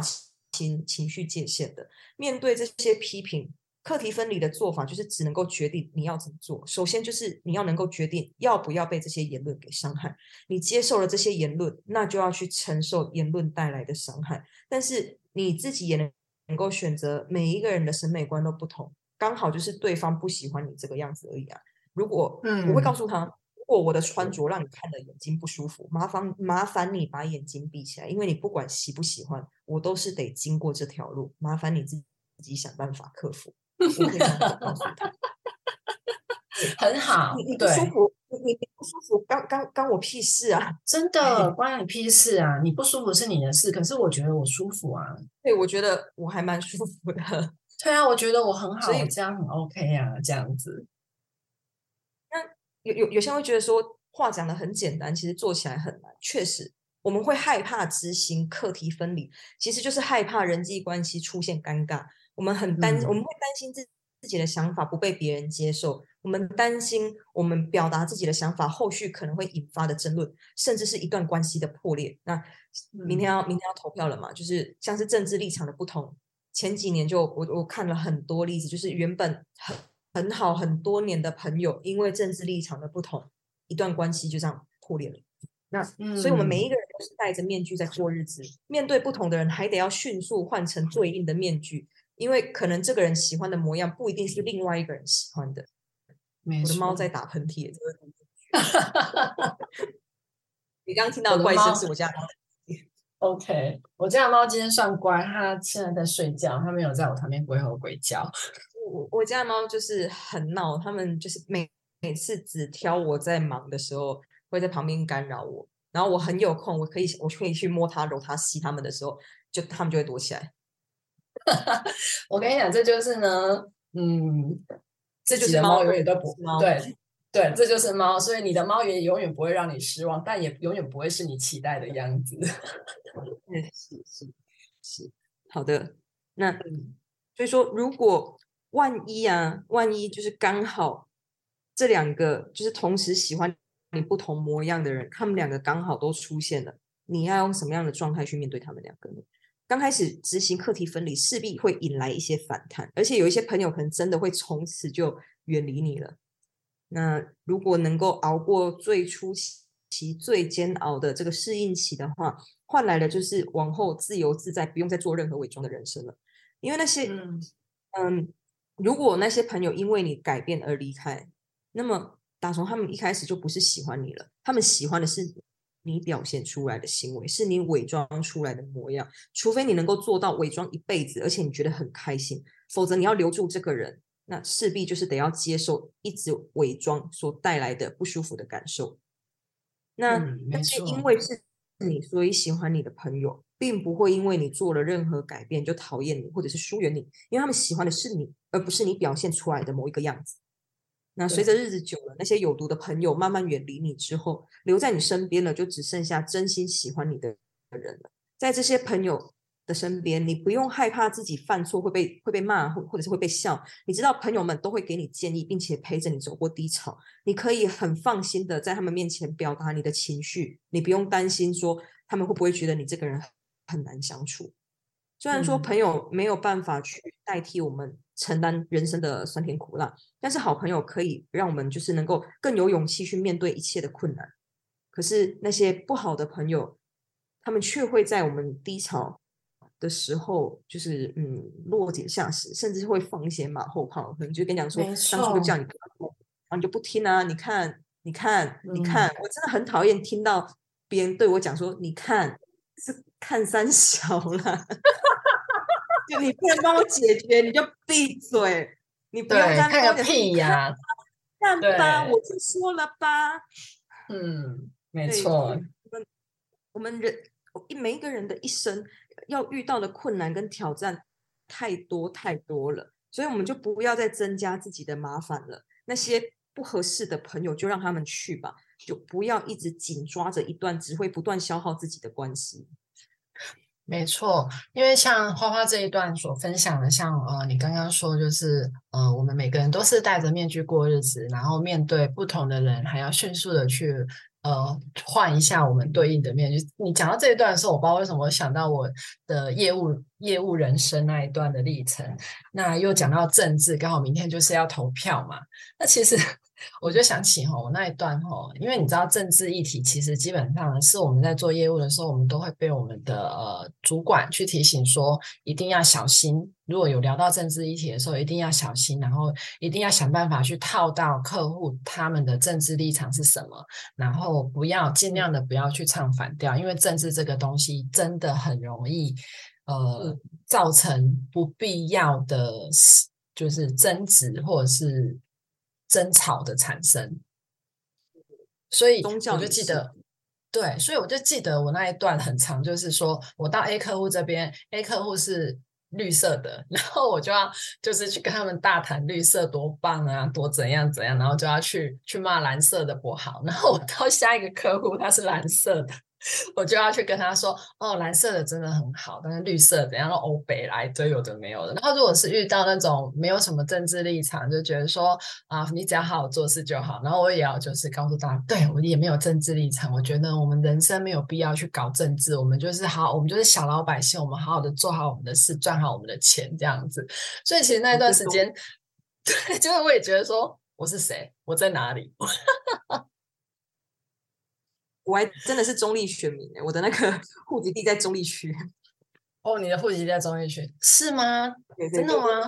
清情绪界限的。面对这些批评。课题分离的做法就是只能够决定你要怎么做。首先就是你要能够决定要不要被这些言论给伤害。你接受了这些言论，那就要去承受言论带来的伤害。但是你自己也能能够选择。每一个人的审美观都不同，刚好就是对方不喜欢你这个样子而已啊。如果我会告诉他，如果我的穿着让你看的眼睛不舒服，麻烦麻烦你把眼睛闭起来，因为你不管喜不喜欢，我都是得经过这条路，麻烦你自己想办法克服。*laughs* 我可以告诉他，*laughs* 很好。你不舒服，你你你不舒服，关关关我屁事啊！真的关你屁事啊！你不舒服是你的事，可是我觉得我舒服啊。对，我觉得我还蛮舒服的。对啊，我觉得我很好，所以这样很 OK 啊，这样子。那有有有些人会觉得说话讲的很简单，其实做起来很难。确实，我们会害怕执行课题分离，其实就是害怕人际关系出现尴尬。我们很担，嗯我们会担心自自己的想法不被别人接受，我们担心我们表达自己的想法，后续可能会引发的争论，甚至是一段关系的破裂。那明天要、明天要投票了嘛？就是像是政治立场的不同，前几年就我我看了很多例子，就是原本很很好很多年的朋友，因为政治立场的不同，一段关系就这样破裂了。那所以，我们每一个人都是戴着面具在过日子，面对不同的人，还得要迅速换成对应的面具，因为可能这个人喜欢的模样不一定是另外一个人喜欢的。我的猫在打喷嚏，这个 *laughs* 你刚刚听到的怪声是我家的猫。OK，我家的猫今天算乖，它现在在睡觉，它没有在我旁边鬼吼鬼叫。我我家的猫就是很闹，它们就是每每次只挑我在忙的时候会在旁边干扰我，然后我很有空，我可以我可以去摸它、揉它、吸它们的时候，就它们就会躲起来。*laughs* 我跟你讲，这就是呢，嗯，自己的就是猫猫永远都不是猫对对，这就是猫，所以你的猫也永远不会让你失望，但也永远不会是你期待的样子。*laughs* 嗯，是是是，好的。那嗯所以说，如果万一啊，万一就是刚好这两个就是同时喜欢你不同模样的人，他们两个刚好都出现了，你要用什么样的状态去面对他们两个呢？刚开始执行课题分离，势必会引来一些反弹，而且有一些朋友可能真的会从此就远离你了。那如果能够熬过最初期最煎熬的这个适应期的话，换来的就是往后自由自在，不用再做任何伪装的人生了。因为那些嗯嗯，如果那些朋友因为你改变而离开，那么打从他们一开始就不是喜欢你了，他们喜欢的是你表现出来的行为，是你伪装出来的模样。除非你能够做到伪装一辈子，而且你觉得很开心，否则你要留住这个人，那势必就是得要接受一直伪装所带来的不舒服的感受。那嗯没那些因为是你所以喜欢你的朋友，并不会因为你做了任何改变就讨厌你或者是疏远你，因为他们喜欢的是你，而不是你表现出来的某一个样子。那随着日子久了，那些有毒的朋友慢慢远离你之后，留在你身边的就只剩下真心喜欢你的人了。在这些朋友的身边，你不用害怕自己犯错会被会被骂，或或者是会被笑。你知道朋友们都会给你建议，并且陪着你走过低潮。你可以很放心的在他们面前表达你的情绪，你不用担心说他们会不会觉得你这个人很难相处。虽然说嗯朋友没有办法去代替我们承担人生的酸甜苦辣，但是好朋友可以让我们就是能够更有勇气去面对一切的困难。可是那些不好的朋友，他们却会在我们低潮的时候，就是嗯落井下石，甚至会放一些马后炮，可能就跟你讲说，没当初就叫你不要做，然后你就不听啊，你看，你看，你嗯。看，我真的很讨厌听到别人对我讲说，你看是看三小啦，*laughs* 就你不能帮我解决，你就闭嘴，你不对用在，那边看个屁 *laughs* 呀、看吧，我。就说了吧，嗯，没对，错，我们我们人一每一个人的一生要遇到的困难跟挑战太多太多了，所以我们就不要再增加自己的麻烦了。那些不合适的朋友就让他们去吧，就不要一直紧抓着一段只会不断消耗自己的关系。没错，因为像花花这一段所分享的，像呃，你刚刚说就是呃，我们每个人都是戴着面具过日子，然后面对不同的人，还要迅速的去呃换一下我们对应的面具。你讲到这一段的时候，我不知道为什么我想到我的业务业务人生那一段的历程，那又讲到政治，刚好明天就是要投票嘛，那其实。我就想起吼，我那一段吼，因为你知道政治议题，其实基本上是我们在做业务的时候，我们都会被我们的呃主管去提醒说，一定要小心。如果有聊到政治议题的时候，一定要小心，然后一定要想办法去套到客户他们的政治立场是什么，然后不要尽量的不要去唱反调，因为政治这个东西真的很容易呃造成不必要的，就是争执或者是争吵的产生。所以我就记得，对，所以我就记得我那一段很长，就是说我到 A 客户这边，A 客户是绿色的，*laughs* 然后我就要就是去跟他们大谈绿色多棒啊，多怎样怎样，然后就要去去骂蓝色的不好，然后我到下一个客户他是蓝色的。我就要去跟他说，哦，蓝色的真的很好，但是绿色怎样？欧北来都有的没有的。然后如果是遇到那种没有什么政治立场，就觉得说啊，你只要好好做事就好。然后我也要就是告诉大家，对我也没有政治立场。我觉得我们人生没有必要去搞政治，我们就是好，我们就是小老百姓，我们好好的做好我们的事，赚好我们的钱这样子。所以其实那段时间，*laughs* 对，就是我也觉得说，我是谁，我在哪里。*laughs* 我还真的是中立选民我的那个 *laughs* 户籍地在中立区。哦，你的户籍在中立区是吗？真的吗？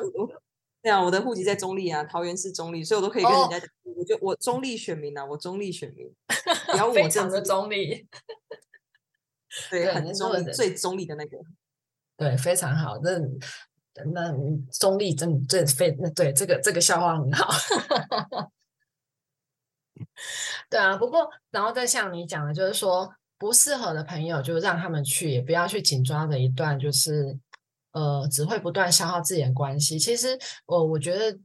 对啊，我的户籍在中立啊，桃园是中立，所以我都可以跟人家讲，我就我中立选民啊，我中立选民，*laughs* 然后非常的中立，*laughs* 对，很中立，最中立的那个，对，非常好，那那中立真这非那对这个这个笑话很好。对啊，不过然后再像你讲的，就是说不适合的朋友就让他们去，也不要去紧抓着一段，就是呃只会不断消耗自己的关系。其实我我觉得，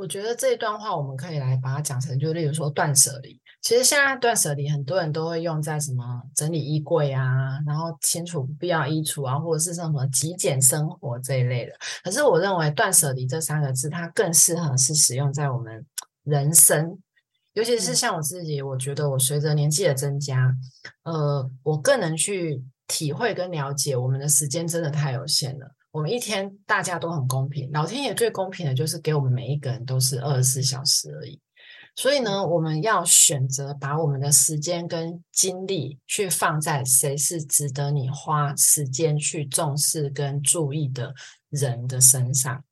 我觉得这一段话我们可以来把它讲成，就例如说断舍离。其实现在断舍离很多人都会用在什么整理衣柜啊，然后清除不必要衣橱啊，或者是什么极简生活这一类的。可是我认为断舍离这三个字，它更适合是使用在我们人生。尤其是像我自己，我觉得我随着年纪的增加，呃，我更能去体会跟了解，我们的时间真的太有限了。我们一天大家都很公平，老天爷最公平的就是给我们每一个人都是二十四小时而已。所以呢，我们要选择把我们的时间跟精力去放在谁是值得你花时间去重视跟注意的人的身上。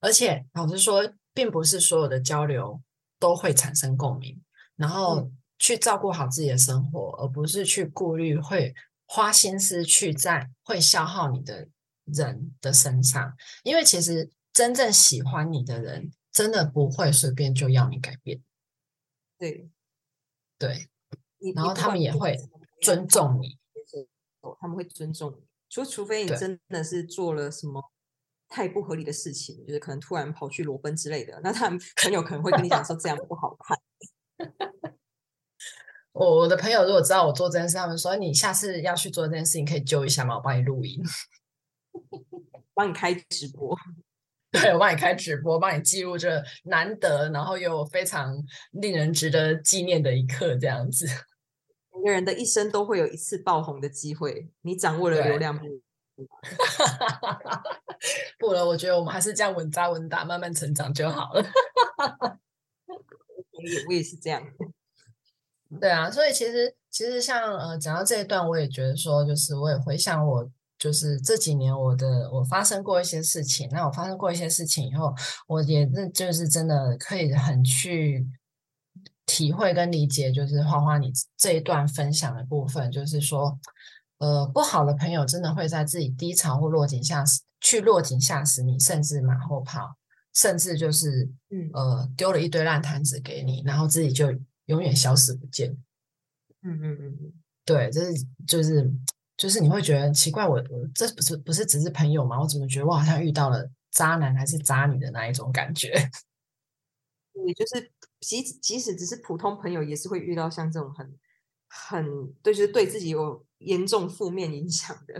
而且老实说。并不是所有的交流都会产生共鸣，然后去照顾好自己的生活，而不是去顾虑会花心思去在会消耗你的人的身上，因为其实真正喜欢你的人，真的不会随便就要你改变。对，对，然后他们也会尊重你，他们会尊重你，除除非你真的是做了什么。太不合理的事情，就是可能突然跑去裸奔之类的，那他们朋友可能会跟你讲说这样不好看。*laughs* 我我的朋友如果知道我做这件事，他们说你下次要去做这件事情，可以揪一下吗？我帮你录音，*laughs* 帮你开直播，*laughs* 对我帮你开直播，帮你记录这难得，然后又非常令人值得纪念的一刻，这样子。每个人的一生都会有一次爆红的机会，你掌握了流量。*laughs* 不了，我觉得我们还是这样稳扎稳打，慢慢成长就好了。我也是这样。*laughs* 对啊，所以其实其实像呃讲到这一段，我也觉得说，就是我也回想我就是这几年我的我发生过一些事情。那我发生过一些事情以后，我也那就是真的可以很去体会跟理解，就是花花你这一段分享的部分，就是说。呃，不好的朋友真的会在自己低潮或落井下石，去落井下石你，甚至马后炮，甚至就是嗯呃丢了一堆烂摊子给你，然后自己就永远消失不见。嗯嗯嗯嗯，对，这是就是就是你会觉得奇怪，我我这不是不是只是朋友吗？我怎么觉得我好像遇到了渣男还是渣女的那一种感觉？*laughs* 也就是即即使只是普通朋友，也是会遇到像这种很很对，就是对自己有。严重负面影响的，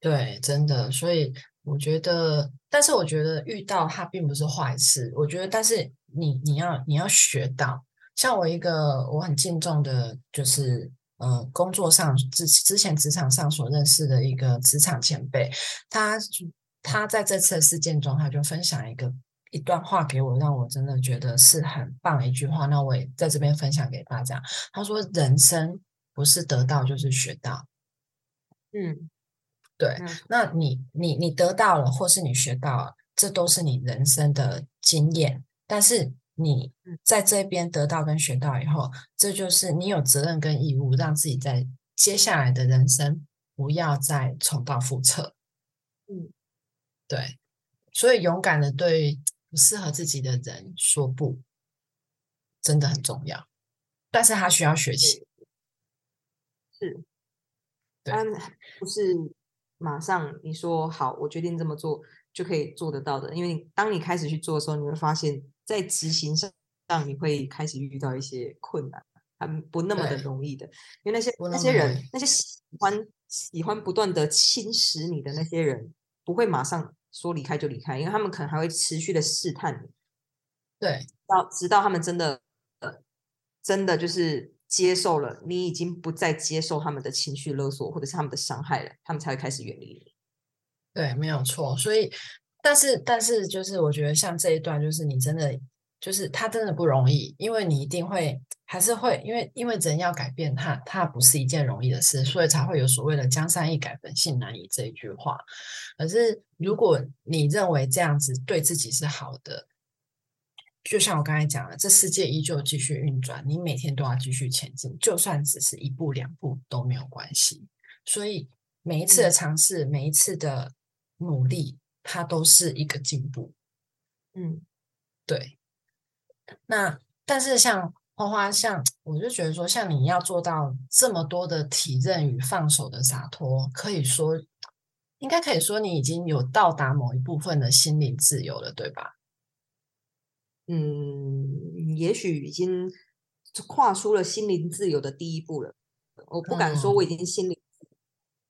对，真的，所以我觉得，但是我觉得遇到它并不是坏事。我觉得，但是你你要你要学到，像我一个我很敬重的，就是呃，工作上之之前职场上所认识的一个职场前辈，他他在这次的事件中，他就分享一个一段话给我，让我真的觉得是很棒的一句话。那我也在这边分享给大家。他说：“人生。”不是得到就是学到，嗯，对。那你你你得到了，或是你学到了，这都是你人生的经验。但是你在这边得到跟学到以后，这就是你有责任跟义务，让自己在接下来的人生不要再重蹈覆辙。嗯，对。所以勇敢的对不适合自己的人说不。真的很重要，但是他需要学习。是，对他不是马上你说好，我决定这么做就可以做得到的。因为当你开始去做的时候，你会发现在执行上，上你会开始遇到一些困难，很不那么的容易的。因为那些那那些人，那些喜欢喜欢不断的侵蚀你的那些人，不会马上说离开就离开，因为他们可能还会持续的试探你。对到直到他们真的呃真的就是接受了，你已经不再接受他们的情绪勒索或者是他们的伤害了，他们才会开始远离你。对，没有错。所以，但是但是就是我觉得像这一段，就是你真的就是他真的不容易，因为你一定会还是会，因为因为人要改变他，他不是一件容易的事，所以才会有所谓的“江山易改，本性难移”这一句话。可是如果你认为这样子对自己是好的，就像我刚才讲的，这世界依旧继续运转，你每天都要继续前进，就算只是一步两步都没有关系。所以每一次的嗯尝试，每一次的努力，它都是一个进步。嗯对，那但是像花花，像我就觉得说，像你要做到这么多的体认与放手的洒脱，可以说，应该可以说你已经有到达某一部分的心灵自由了，对吧？嗯，也许已经跨出了心灵自由的第一步了。我不敢说嗯我已经心灵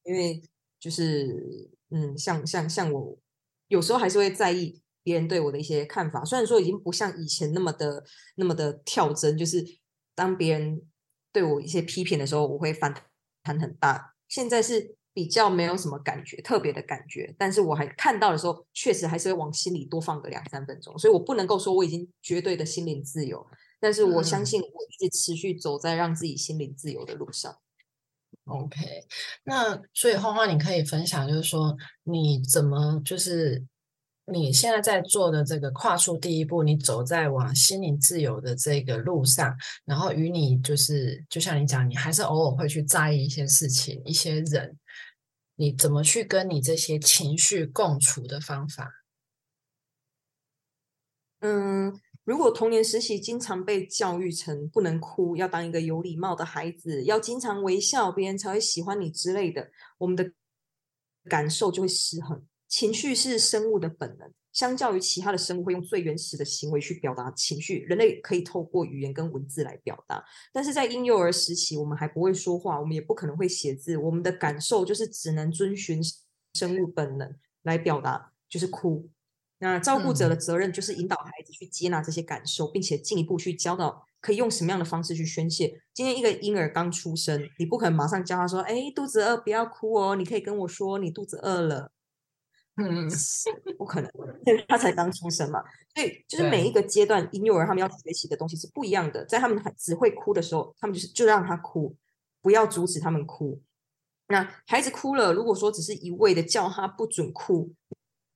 因为就是嗯，像像像我有时候还是会在意别人对我的一些看法，虽然说已经不像以前那么的那么的跳针，就是当别人对我一些批评的时候，我会反弹很大。现在是比较没有什么感觉，特别的感觉，但是我还看到的时候，确实还是会往心里多放个两三分钟，所以我不能够说我已经绝对的心灵自由，但是我相嗯信我一直持续走在让自己心灵自由的路上。OK，那所以花花，你可以分享，就是说你怎么，就是你现在在做的这个跨出第一步，你走在往心灵自由的这个路上，然后与你就是，就像你讲，你还是偶尔会去在意一些事情、一些人，你怎么去跟你这些情绪共处的方法？嗯，如果童年时期经常被教育成不能哭，要当一个有礼貌的孩子，要经常微笑，别人才会喜欢你之类的，我们的感受就会失衡。情绪是生物的本能，相较于其他的生物会用最原始的行为去表达情绪，人类可以透过语言跟文字来表达。但是在婴幼儿时期，我们还不会说话，我们也不可能会写字，我们的感受就是只能遵循生物本能来表达，就是哭。那照顾者的责任就是引导孩子去接纳这些感受，并且进一步去教导可以用什么样的方式去宣泄。今天一个婴儿刚出生，你不可能马上教他说：“哎，肚子饿，不要哭哦，你可以跟我说你肚子饿了。”嗯，不可能，因为他才刚出生嘛。所以就是每一个阶段，婴幼儿他们要学习的东西是不一样的。在他们只会哭的时候，他们就是就让他哭，不要阻止他们哭。那孩子哭了，如果说只是一味的叫他不准哭，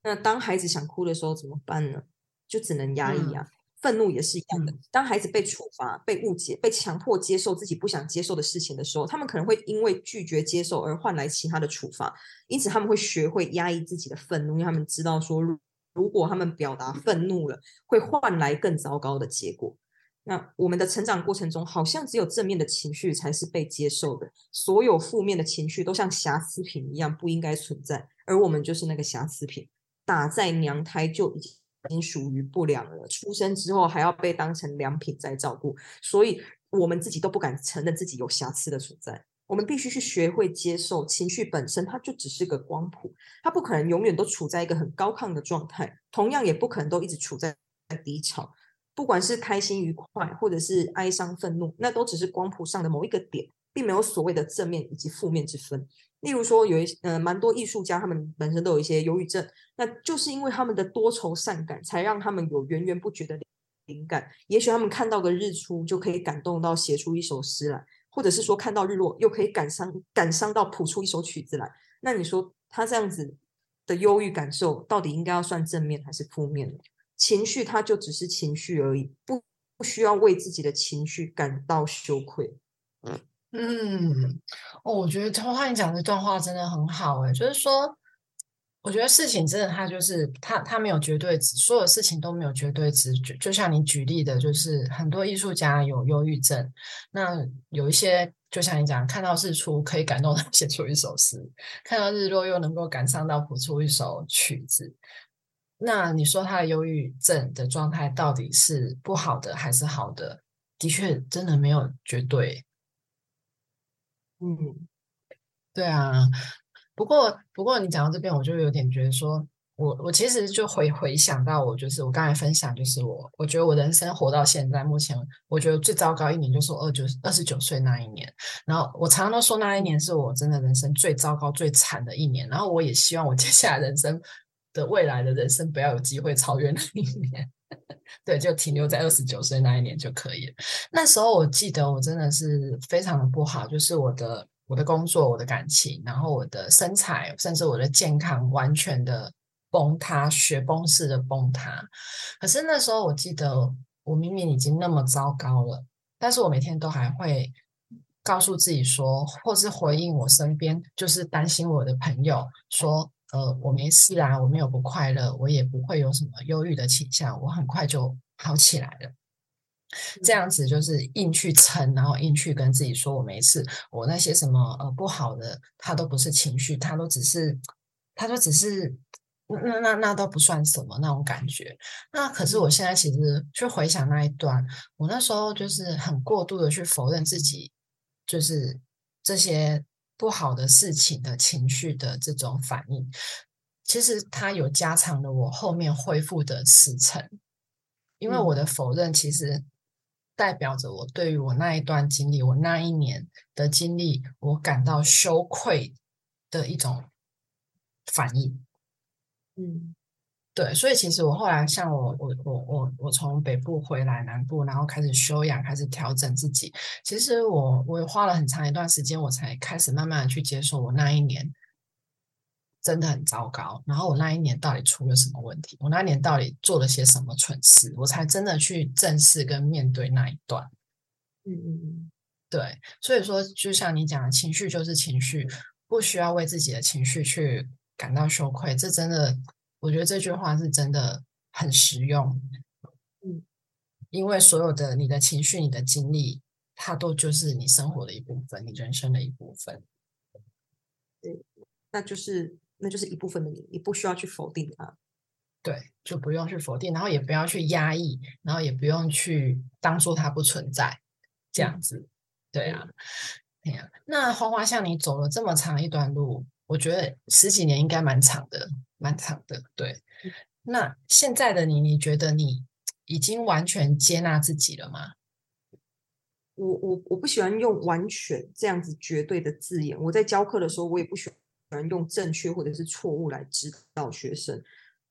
那当孩子想哭的时候怎么办呢？就只能压抑啊。愤怒也是一样的。当孩子被处罚、被误解、被强迫接受自己不想接受的事情的时候，他们可能会因为拒绝接受而换来其他的处罚。因此，他们会学会压抑自己的愤怒，因为他们知道说，如果他们表达愤怒了，会换来更糟糕的结果。那我们的成长过程中，好像只有正面的情绪才是被接受的，所有负面的情绪都像瑕疵品一样不应该存在，而我们就是那个瑕疵品，打在娘胎就已已经属于不良了，出生之后还要被当成良品在照顾，所以我们自己都不敢承认自己有瑕疵的存在。我们必须去学会接受情绪本身，它就只是个光谱，它不可能永远都处在一个很高亢的状态，同样也不可能都一直处在低潮。不管是开心愉快，或者是哀伤愤怒，那都只是光谱上的某一个点，并没有所谓的正面以及负面之分。例如说，有一呃蛮多艺术家，他们本身都有一些忧郁症，那就是因为他们的多愁善感，才让他们有源源不绝的灵感。也许他们看到个日出，就可以感动到写出一首诗来，或者是说看到日落，又可以感伤感伤到谱出一首曲子来。那你说他这样子的忧郁感受，到底应该要算正面还是负面呢？情绪它就只是情绪而已，不不需要为自己的情绪感到羞愧。嗯，哦，我觉得花花你讲这段话真的很好诶，就是说，我觉得事情真的，它就是它，它没有绝对值，所有事情都没有绝对值。就就像你举例的，就是很多艺术家有忧郁症，那有一些就像你讲，看到日出可以感动他 *laughs* 写出一首诗，看到日落又能够感伤到谱出一首曲子。那你说他的忧郁症的状态到底是不好的还是好的？的确，真的没有绝对。嗯，对啊。不过，不过你讲到这边，我就有点觉得说，我我其实就回回想到我，就是我刚才分享，就是我我觉得我人生活到现在，目前我觉得最糟糕一年就是我二九二十九岁那一年。然后我常常都说那一年是我真的人生最糟糕、最惨的一年。然后我也希望我接下来人生的未来的人生不要有机会超越那一年，*laughs* 对，就停留在二十九岁那一年就可以了。那时候我记得我真的是非常的不好，就是我的。我的工作，我的感情，然后我的身材，甚至我的健康，完全的崩塌，雪崩式的崩塌。可是那时候，我记得我明明已经那么糟糕了，但是我每天都还会告诉自己说，或是回应我身边就是担心我的朋友说，呃，我没事啊，我没有不快乐，我也不会有什么忧郁的倾向，我很快就好起来了。这样子就是硬去撑，然后硬去跟自己说我没事，我那些什么呃不好的，它都不是情绪，它都只是，它都只是，那那那都不算什么那种感觉。那可是我现在其实去回想那一段，我那时候就是很过度的去否认自己，就是这些不好的事情的情绪的这种反应，其实它有加长了我后面恢复的时程，因为我的否认其实。代表着我对于我那一段经历，我那一年的经历，我感到羞愧的一种反应。嗯，对，所以其实我后来像我我我我我从北部回来南部，然后开始休养，开始调整自己。其实我我花了很长一段时间，我才开始慢慢的去接受我那一年。真的很糟糕。然后我那一年到底出了什么问题？我那一年到底做了些什么蠢事？我才真的去正视跟面对那一段。嗯嗯嗯，对。所以说，就像你讲的，情绪就是情绪，不需要为自己的情绪去感到羞愧。这真的，我觉得这句话是真的很实用。嗯，因为所有的你的情绪、你的经历，它都就是你生活的一部分，你人生的一部分。对，那就是。那就是一部分的你，你不需要去否定它，对，就不用去否定，然后也不要去压抑，然后也不用去当做它不存在，这样子，对啊，对啊。那花花像你走了这么长一段路，我觉得十几年应该蛮长的，蛮长的。对，那现在的你，你觉得你已经完全接纳自己了吗？我我我不喜欢用完全这样子绝对的字眼，我在教课的时候，我也不喜欢。用正确或者是错误来指导学生，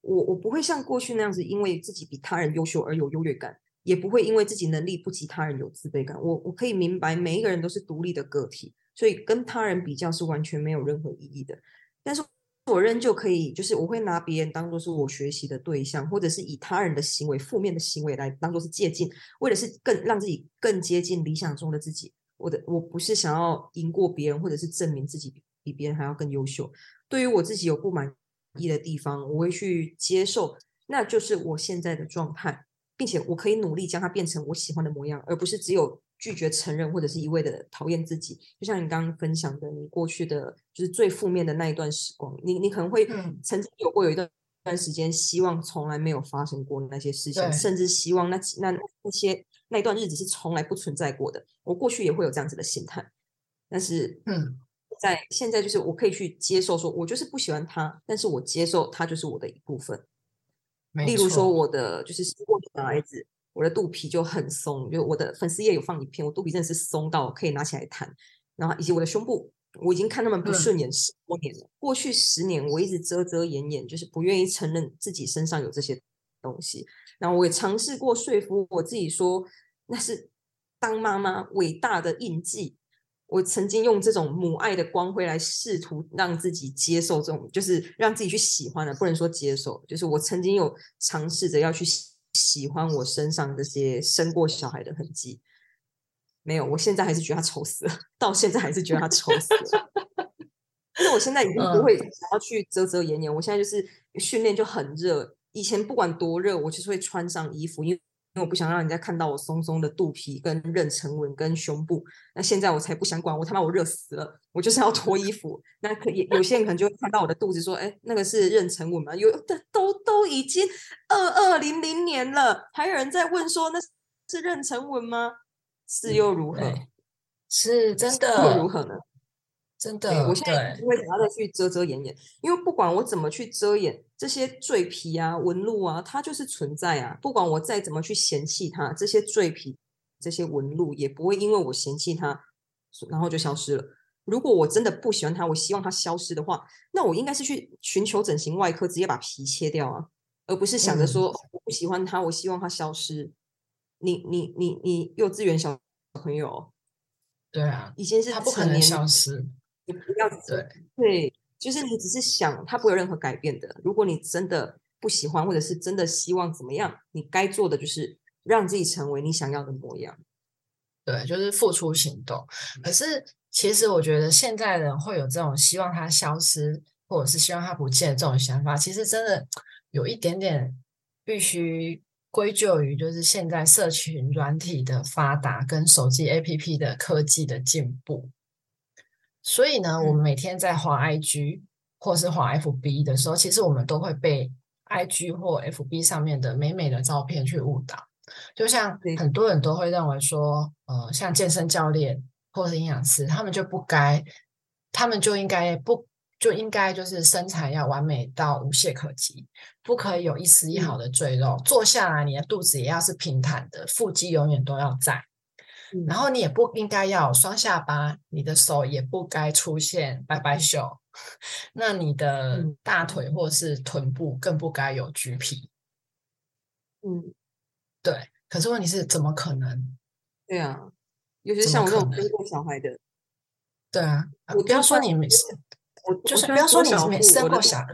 我我不会像过去那样子，因为自己比他人优秀而有优越感，也不会因为自己能力不及他人有自卑感。我我可以明白，每一个人都是独立的个体，所以跟他人比较是完全没有任何意义的。但是我仍旧可以，就是我会拿别人当做是我学习的对象，或者是以他人的行为、负面的行为来当做是借鉴，为的是更让自己更接近理想中的自己。我的我不是想要赢过别人，或者是证明自己。比别人还要更优秀。对于我自己有不满意的地方，我会去接受，那就是我现在的状态，并且我可以努力将它变成我喜欢的模样，而不是只有拒绝承认或者是一味的讨厌自己。就像你刚刚分享的，你过去的就是最负面的那一段时光，你你可能会曾经有过有一段段时间，希望从来没有发生过那些事情，甚至希望那那那些那一段日子是从来不存在过的。我过去也会有这样子的心态，但是嗯。在现在就是我可以去接受，说我就是不喜欢他，但是我接受他就是我的一部分。例如说我的就是过去的孩子，我的肚皮就很松，就我的粉丝页有放一片，我肚皮真的是松到可以拿起来弹。然后以及我的胸部，我已经看他们不顺眼十多年了。过去十年我一直遮遮掩掩，就是不愿意承认自己身上有这些东西。然后我也尝试过说服我自己说，那是当妈妈伟大的印记。我曾经用这种母爱的光辉来试图让自己接受这种，就是让自己去喜欢的，不能说接受，就是我曾经有尝试着要去喜欢我身上这些生过小孩的痕迹，没有，我现在还是觉得他丑死了，到现在还是觉得他丑死了。*laughs* 但是我我现在已经不会想要去遮遮掩掩，我现在就是训练就很热。以前不管多热，我就是会穿上衣服，因为因为我不想让人家看到我松松的肚皮跟妊娠纹跟胸部。那现在我才不想管，我他妈我热死了，我就是要脱衣服。那可以有些人可能就会看到我的肚子，说：“哎，那个是妊娠纹吗？”有的都都已经二二零零年了，还有人在问说：“那是妊娠纹吗？”是又如何？是真的又如何呢？真的，我现在不会想要再去遮遮掩掩，因为不管我怎么去遮掩这些赘皮啊、纹路啊，它就是存在啊。不管我再怎么去嫌弃它，这些赘皮、这些纹路也不会因为我嫌弃它，然后就消失了。如果我真的不喜欢它，我希望它消失的话，那我应该是去寻求整形外科，直接把皮切掉啊，而不是想着说我不喜欢它，我希望它消失。你、你、你、你，幼稚园小朋友，对啊，已经是它不可能消失。你不要对对，就是你只是想，它不会有任何改变的。如果你真的不喜欢，或者是真的希望怎么样，你该做的就是让自己成为你想要的模样。对，就是付出行动。可是其实我觉得现在人会有这种希望它消失，或者是希望它不见这种想法，其实真的有一点点必须归咎于就是现在社群软体的发达跟手机 APP 的科技的进步。所以呢，我们每天在滑 IG 或是滑 FB 的时候，其实我们都会被 IG 或 FB 上面的美美的照片去误导。就像很多人都会认为说，呃，像健身教练或是营养师，他们就不该，他们就应该不就应该就是身材要完美到无懈可击，不可以有一丝一毫的赘肉，坐下来你的肚子也要是平坦的，腹肌永远都要在。然后你也不应该要双下巴，你的手也不该出现拜拜袖，*laughs* 那你的大腿或是臀部更不该有橘皮。嗯，对。可是问题是，怎么可能？对啊，尤其是像我这种生过小孩的，对啊，我不要说你没，我就是不要说你没生过小孩，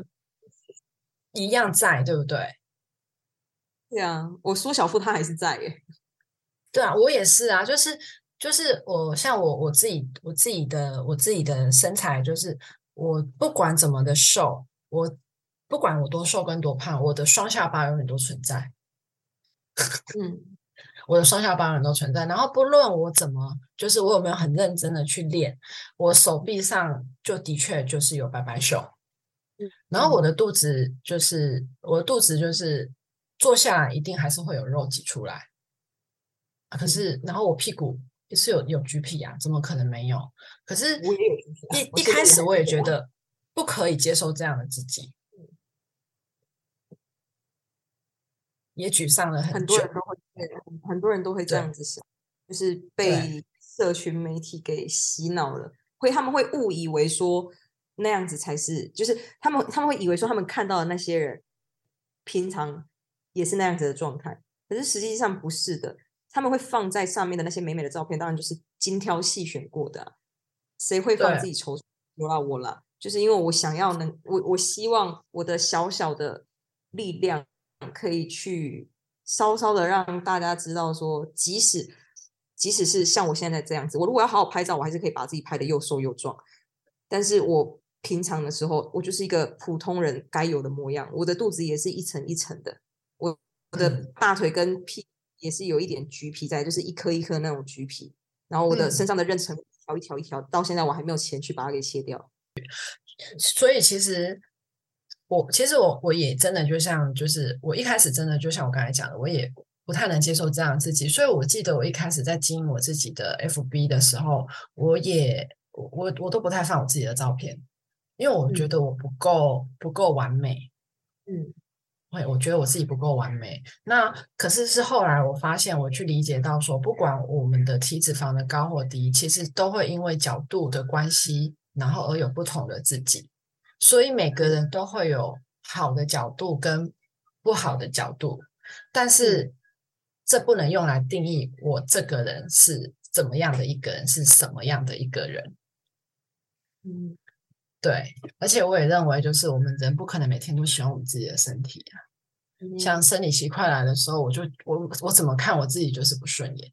一样在，对不对？对啊，我缩小腹，他还是在耶。对啊，我也是啊，就是就是我像我我自己我自己的我自己的身材，就是我不管怎么的瘦，我不管我多瘦跟多胖，我的双下巴永远都存在。*laughs* 嗯，我的双下巴永远都存在。然后不论我怎么，就是我有没有很认真的去练，我手臂上就的确就是有白白袖。嗯，然后我的肚子就是我的肚子就是坐下来一定还是会有肉挤出来。可是，然后我屁股也是有有橘皮啊，怎么可能没有？可是我也有橘皮。一一开始我也觉得不可以接受这样的自己，也沮丧了很多人都会很多人都会这样子想，就是被社群媒体给洗脑了，会他们会误以为说那样子才是，就是他们他们会以为说他们看到的那些人平常也是那样子的状态，可是实际上不是的。他们会放在上面的那些美美的照片，当然就是精挑细选过的。谁会放自己丑？我啦我啦，就是因为我想要能，我我希望我的小小的力量可以去稍稍的让大家知道，说即使即使是像我现在这样子，我如果要好好拍照，我还是可以把自己拍的又瘦又壮。但是我平常的时候，我就是一个普通人该有的模样。我的肚子也是一层一层的，我我的大腿跟屁。也是有一点橘皮在，就是一颗一颗那种橘皮。然后我的身上的妊娠一条一条一条，到现在我还没有钱去把它给切掉。*laughs* 所以其实我其实我我也真的就像就是我一开始真的就像我刚才讲的，我也不太能接受这样自己。所以我记得我一开始在经营我自己的 FB 的时候，我也我我都不太放我自己的照片，因为我觉得我不够不够完美。嗯。会，我觉得我自己不够完美。那可是是后来我发现，我去理解到说，不管我们的体脂肪的高或低，其实都会因为角度的关系，然后而有不同的自己。所以每个人都会有好的角度跟不好的角度，但是这不能用来定义我这个人是怎么样的一个人，是什么样的一个人。嗯。对，而且我也认为，就是我们人不可能每天都喜欢我们自己的身体啊。像生理期快来的时候，我就我我怎么看我自己就是不顺眼。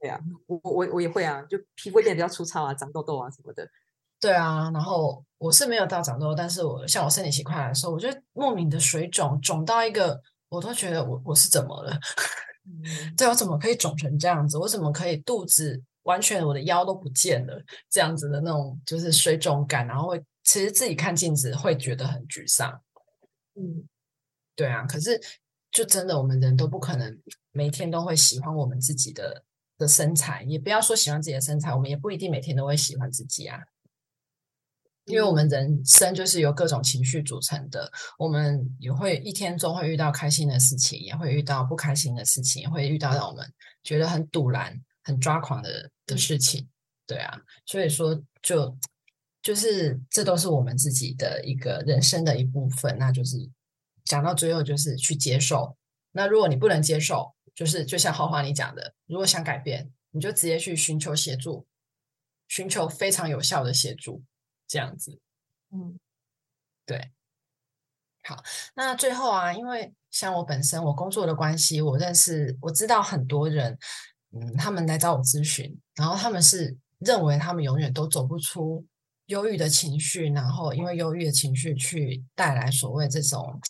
对啊，我我我也会啊，就皮肤变得比较粗糙啊，长痘痘啊什么的。对啊，然后我是没有到长痘，但是我像我生理期快来的时候，我就莫名的水肿，肿到一个我都觉得我我是怎么了？*laughs* 对我怎么可以肿成这样子？我怎么可以肚子完全我的腰都不见了？这样子的那种就是水肿感，然后会其实自己看镜子会觉得很沮丧。嗯，对啊，可是就真的我们人都不可能每天都会喜欢我们自己的的身材，也不要说喜欢自己的身材，我们也不一定每天都会喜欢自己啊。因为我们人生就是由各种情绪组成的，我们也会一天中会遇到开心的事情，也会遇到不开心的事情，也会遇到让我们觉得很堵然、很抓狂的的事情。对啊，所以说就就是这都是我们自己的一个人生的一部分。那就是讲到最后，就是去接受。那如果你不能接受，就是就像豪华你讲的，如果想改变，你就直接去寻求协助，寻求非常有效的协助。这样子，嗯，对，好，那最后啊，因为像我本身我工作的关系，我认识我知道很多人，嗯，他们来找我咨询，然后他们是认为他们永远都走不出忧郁的情绪，然后因为忧郁的情绪去带来所谓这种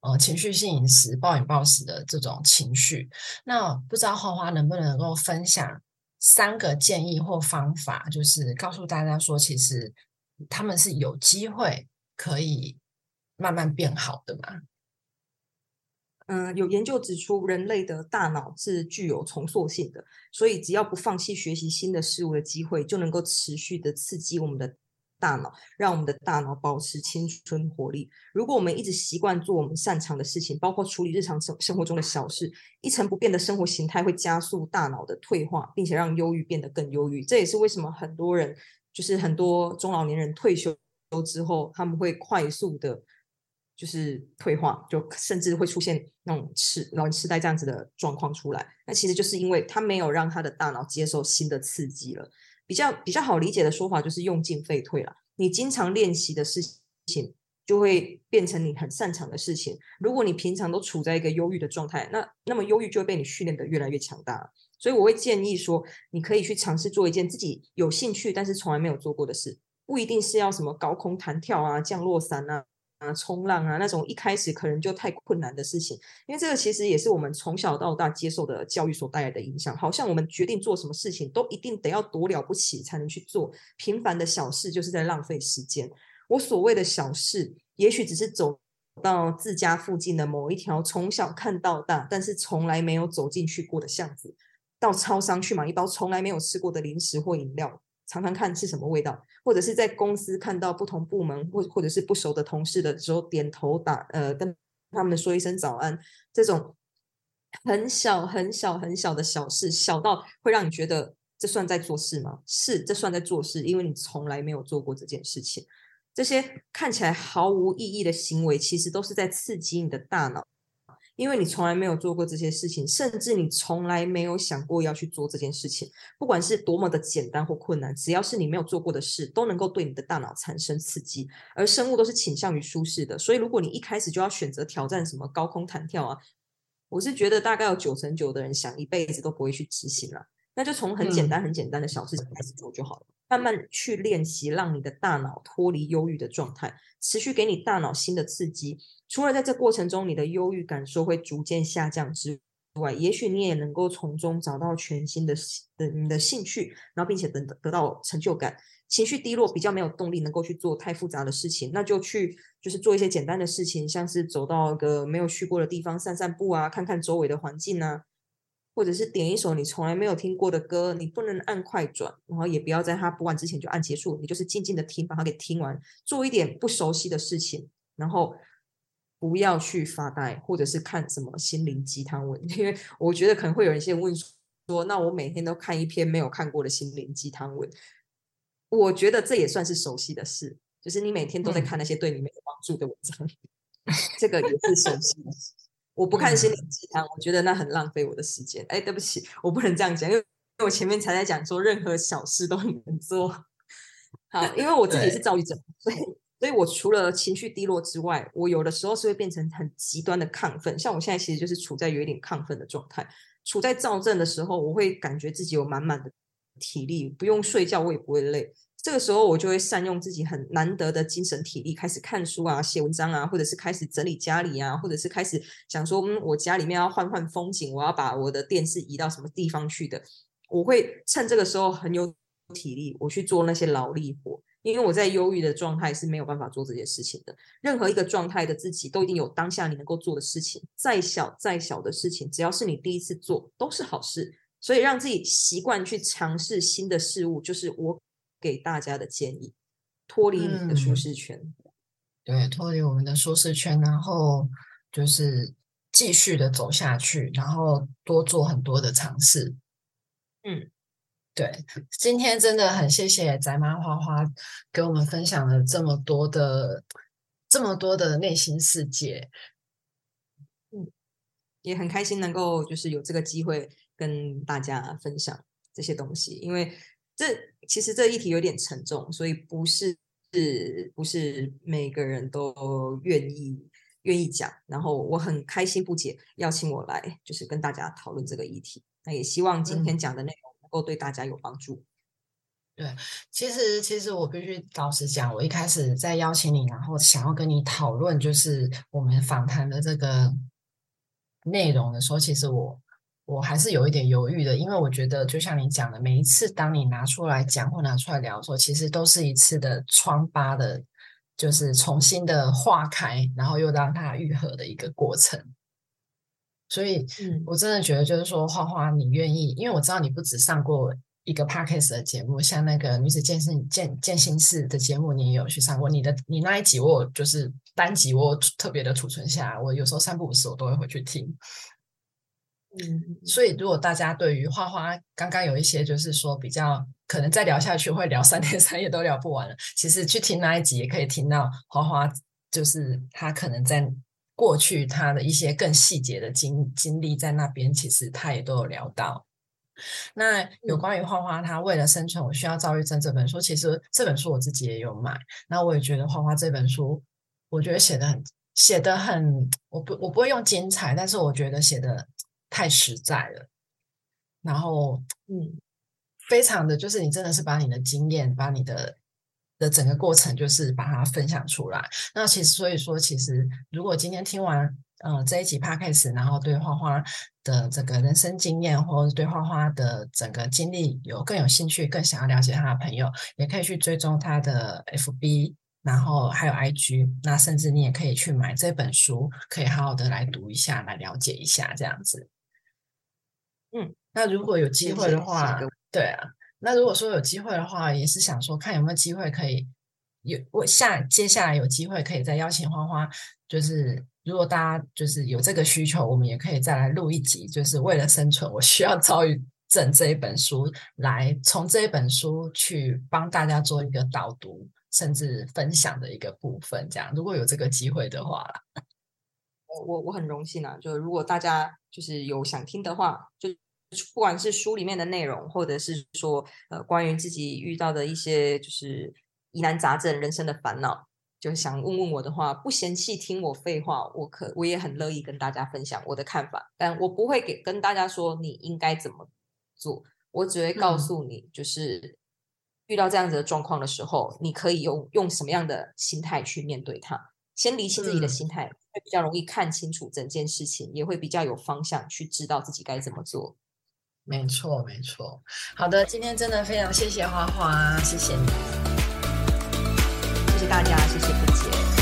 呃情绪性饮食、暴饮暴食的这种情绪。那不知道花花能不能够分享三个建议或方法，就是告诉大家说，其实。他们是有机会可以慢慢变好的吗？嗯，有研究指出，人类的大脑是具有重塑性的，所以只要不放弃学习新的事物的机会，就能够持续的刺激我们的大脑，让我们的大脑保持青春活力。如果我们一直习惯做我们擅长的事情，包括处理日常生生活中的小事，一成不变的生活形态会加速大脑的退化，并且让忧郁变得更忧郁。这也是为什么很多人。就是很多中老年人退休之后，他们会快速的，就是退化，就甚至会出现那种痴老年痴呆这样子的状况出来。那其实就是因为他没有让他的大脑接受新的刺激了。比较比较好理解的说法就是用进废退了。你经常练习的事情，就会变成你很擅长的事情。如果你平常都处在一个忧郁的状态，那那么忧郁就会被你训练的越来越强大。所以我会建议说，你可以去尝试做一件自己有兴趣但是从来没有做过的事，不一定是要什么高空弹跳啊、降落伞啊、啊冲浪啊那种一开始可能就太困难的事情，因为这个其实也是我们从小到大接受的教育所带来的影响。好像我们决定做什么事情都一定得要多了不起才能去做，平凡的小事就是在浪费时间。我所谓的小事，也许只是走到自家附近的某一条从小看到大，但是从来没有走进去过的巷子。到超商去买一包从来没有吃过的零食或饮料，尝尝看是什么味道，或者是在公司看到不同部门或或者是不熟的同事的时候，点头打呃跟他们说一声早安，这种很小很小很小的小事，小到会让你觉得这算在做事吗？是，这算在做事，因为你从来没有做过这件事情。这些看起来毫无意义的行为，其实都是在刺激你的大脑。因为你从来没有做过这些事情，甚至你从来没有想过要去做这件事情，不管是多么的简单或困难，只要是你没有做过的事，都能够对你的大脑产生刺激。而生物都是倾向于舒适的，所以如果你一开始就要选择挑战什么高空弹跳啊，我是觉得大概有九成九的人想一辈子都不会去执行了。那就从很简单、很简单的小事情开始做就好了，慢慢去练习，让你的大脑脱离忧郁的状态，持续给你大脑新的刺激。除了在这过程中你的忧郁感受会逐渐下降之外，也许你也能够从中找到全新的的你的兴趣，然后并且得得到成就感。情绪低落、比较没有动力，能够去做太复杂的事情，那就去就是做一些简单的事情，像是走到一个没有去过的地方散散步啊，看看周围的环境啊。或者是点一首你从来没有听过的歌，你不能按快转，然后也不要在它播完之前就按结束，你就是静静的听，把它给听完，做一点不熟悉的事情，然后不要去发呆，或者是看什么心灵鸡汤文，*laughs* 因为我觉得可能会有一些问说，那我每天都看一篇没有看过的心灵鸡汤文，我觉得这也算是熟悉的事，就是你每天都在看那些对你没有帮助的文章，这个也是熟悉的事。我不看心灵鸡汤，我觉得那很浪费我的时间。哎，对不起，我不能这样讲，因为我前面才在讲说任何小事都能做。*laughs* 好，因为我自己是躁郁症，所以所以我除了情绪低落之外，我有的时候是会变成很极端的亢奋。像我现在其实就是处在有一点亢奋的状态。处在躁症的时候，我会感觉自己有满满的体力，不用睡觉我也不会累。这个时候我就会善用自己很难得的精神体力，开始看书啊、写文章啊，或者是开始整理家里啊，或者是开始想说，嗯，我家里面要换换风景，我要把我的电视移到什么地方去的。我会趁这个时候很有体力，我去做那些劳力活，因为我在忧郁的状态是没有办法做这些事情的。任何一个状态的自己，都一定有当下你能够做的事情，再小再小的事情，只要是你第一次做，都是好事。所以让自己习惯去尝试新的事物，就是我。给大家的建议，脱离你的舒适圈，对，脱离我们的舒适圈，然后就是继续的走下去，然后多做很多的尝试。嗯，对，今天真的很谢谢宅妈花花给我们分享了这么多的这么多的内心世界。嗯，也很开心能够就是有这个机会跟大家分享这些东西，因为。这其实这议题有点沉重，所以不是是不是每个人都愿意愿意讲。然后我很开心不解邀请我来，就是跟大家讨论这个议题。那也希望今天讲的内容能够对大家有帮助。对，其实其实我必须老实讲，我一开始在邀请你，然后想要跟你讨论就是我们访谈的这个内容的时候，其实我。我还是有一点犹豫的，因为我觉得就像你讲的，每一次当你拿出来讲或拿出来聊的时候，其实都是一次的疮疤的，就是重新的化开，然后又让它愈合的一个过程。所以，嗯，我真的觉得就是说，花花，你愿意？因为我知道你不止上过一个 podcast 的节目，像那个女子健身健健心室的节目，你也有去上过。你的你那一集，我就是单集，我特别的储存下来，我有时候三不五时我都会回去听。嗯，所以如果大家对于花花刚刚有一些就是说比较可能再聊下去会聊三天三夜都聊不完了，其实去听那一集也可以听到花花就是他可能在过去他的一些更细节的经经历在那边，其实他也都有聊到。那有关于花花他为了生存我需要躁郁症这本书，其实这本书我自己也有买，那我也觉得花花这本书我觉得写的很写的很，我不我不会用精彩，但是我觉得写的。太实在了，然后嗯，非常的就是你真的是把你的经验，把你的的整个过程，就是把它分享出来。那其实所以说，其实如果今天听完呃这一集 podcast，然后对花花的这个人生经验，或者对花花的整个经历有更有兴趣，更想要了解他的朋友，也可以去追踪他的 FB。然后还有 IG，那甚至你也可以去买这本书，可以好好的来读一下，来了解一下这样子。嗯，那如果有机会的话，对啊，那如果说有机会的话，也是想说看有没有机会可以有我下接下来有机会可以再邀请花花，就是如果大家就是有这个需求，我们也可以再来录一集，就是为了生存，我需要遭遇症这一本书，来从这一本书去帮大家做一个导读，甚至分享的一个部分。这样如果有这个机会的话。我我很荣幸啊，就如果大家就是有想听的话，就不管是书里面的内容，或者是说呃关于自己遇到的一些就是疑难杂症、人生的烦恼，就想问问我的话，不嫌弃听我废话，我可我也很乐意跟大家分享我的看法，但我不会给跟大家说你应该怎么做，我只会告诉你，就是遇到这样子的状况的时候，你可以用用什么样的心态去面对它。先理清自己的心态，会比较容易看清楚整件事情，也会比较有方向去知道自己该怎么做。没错，没错。好的，今天真的非常谢谢花花，谢谢你，谢谢大家，谢谢不姐。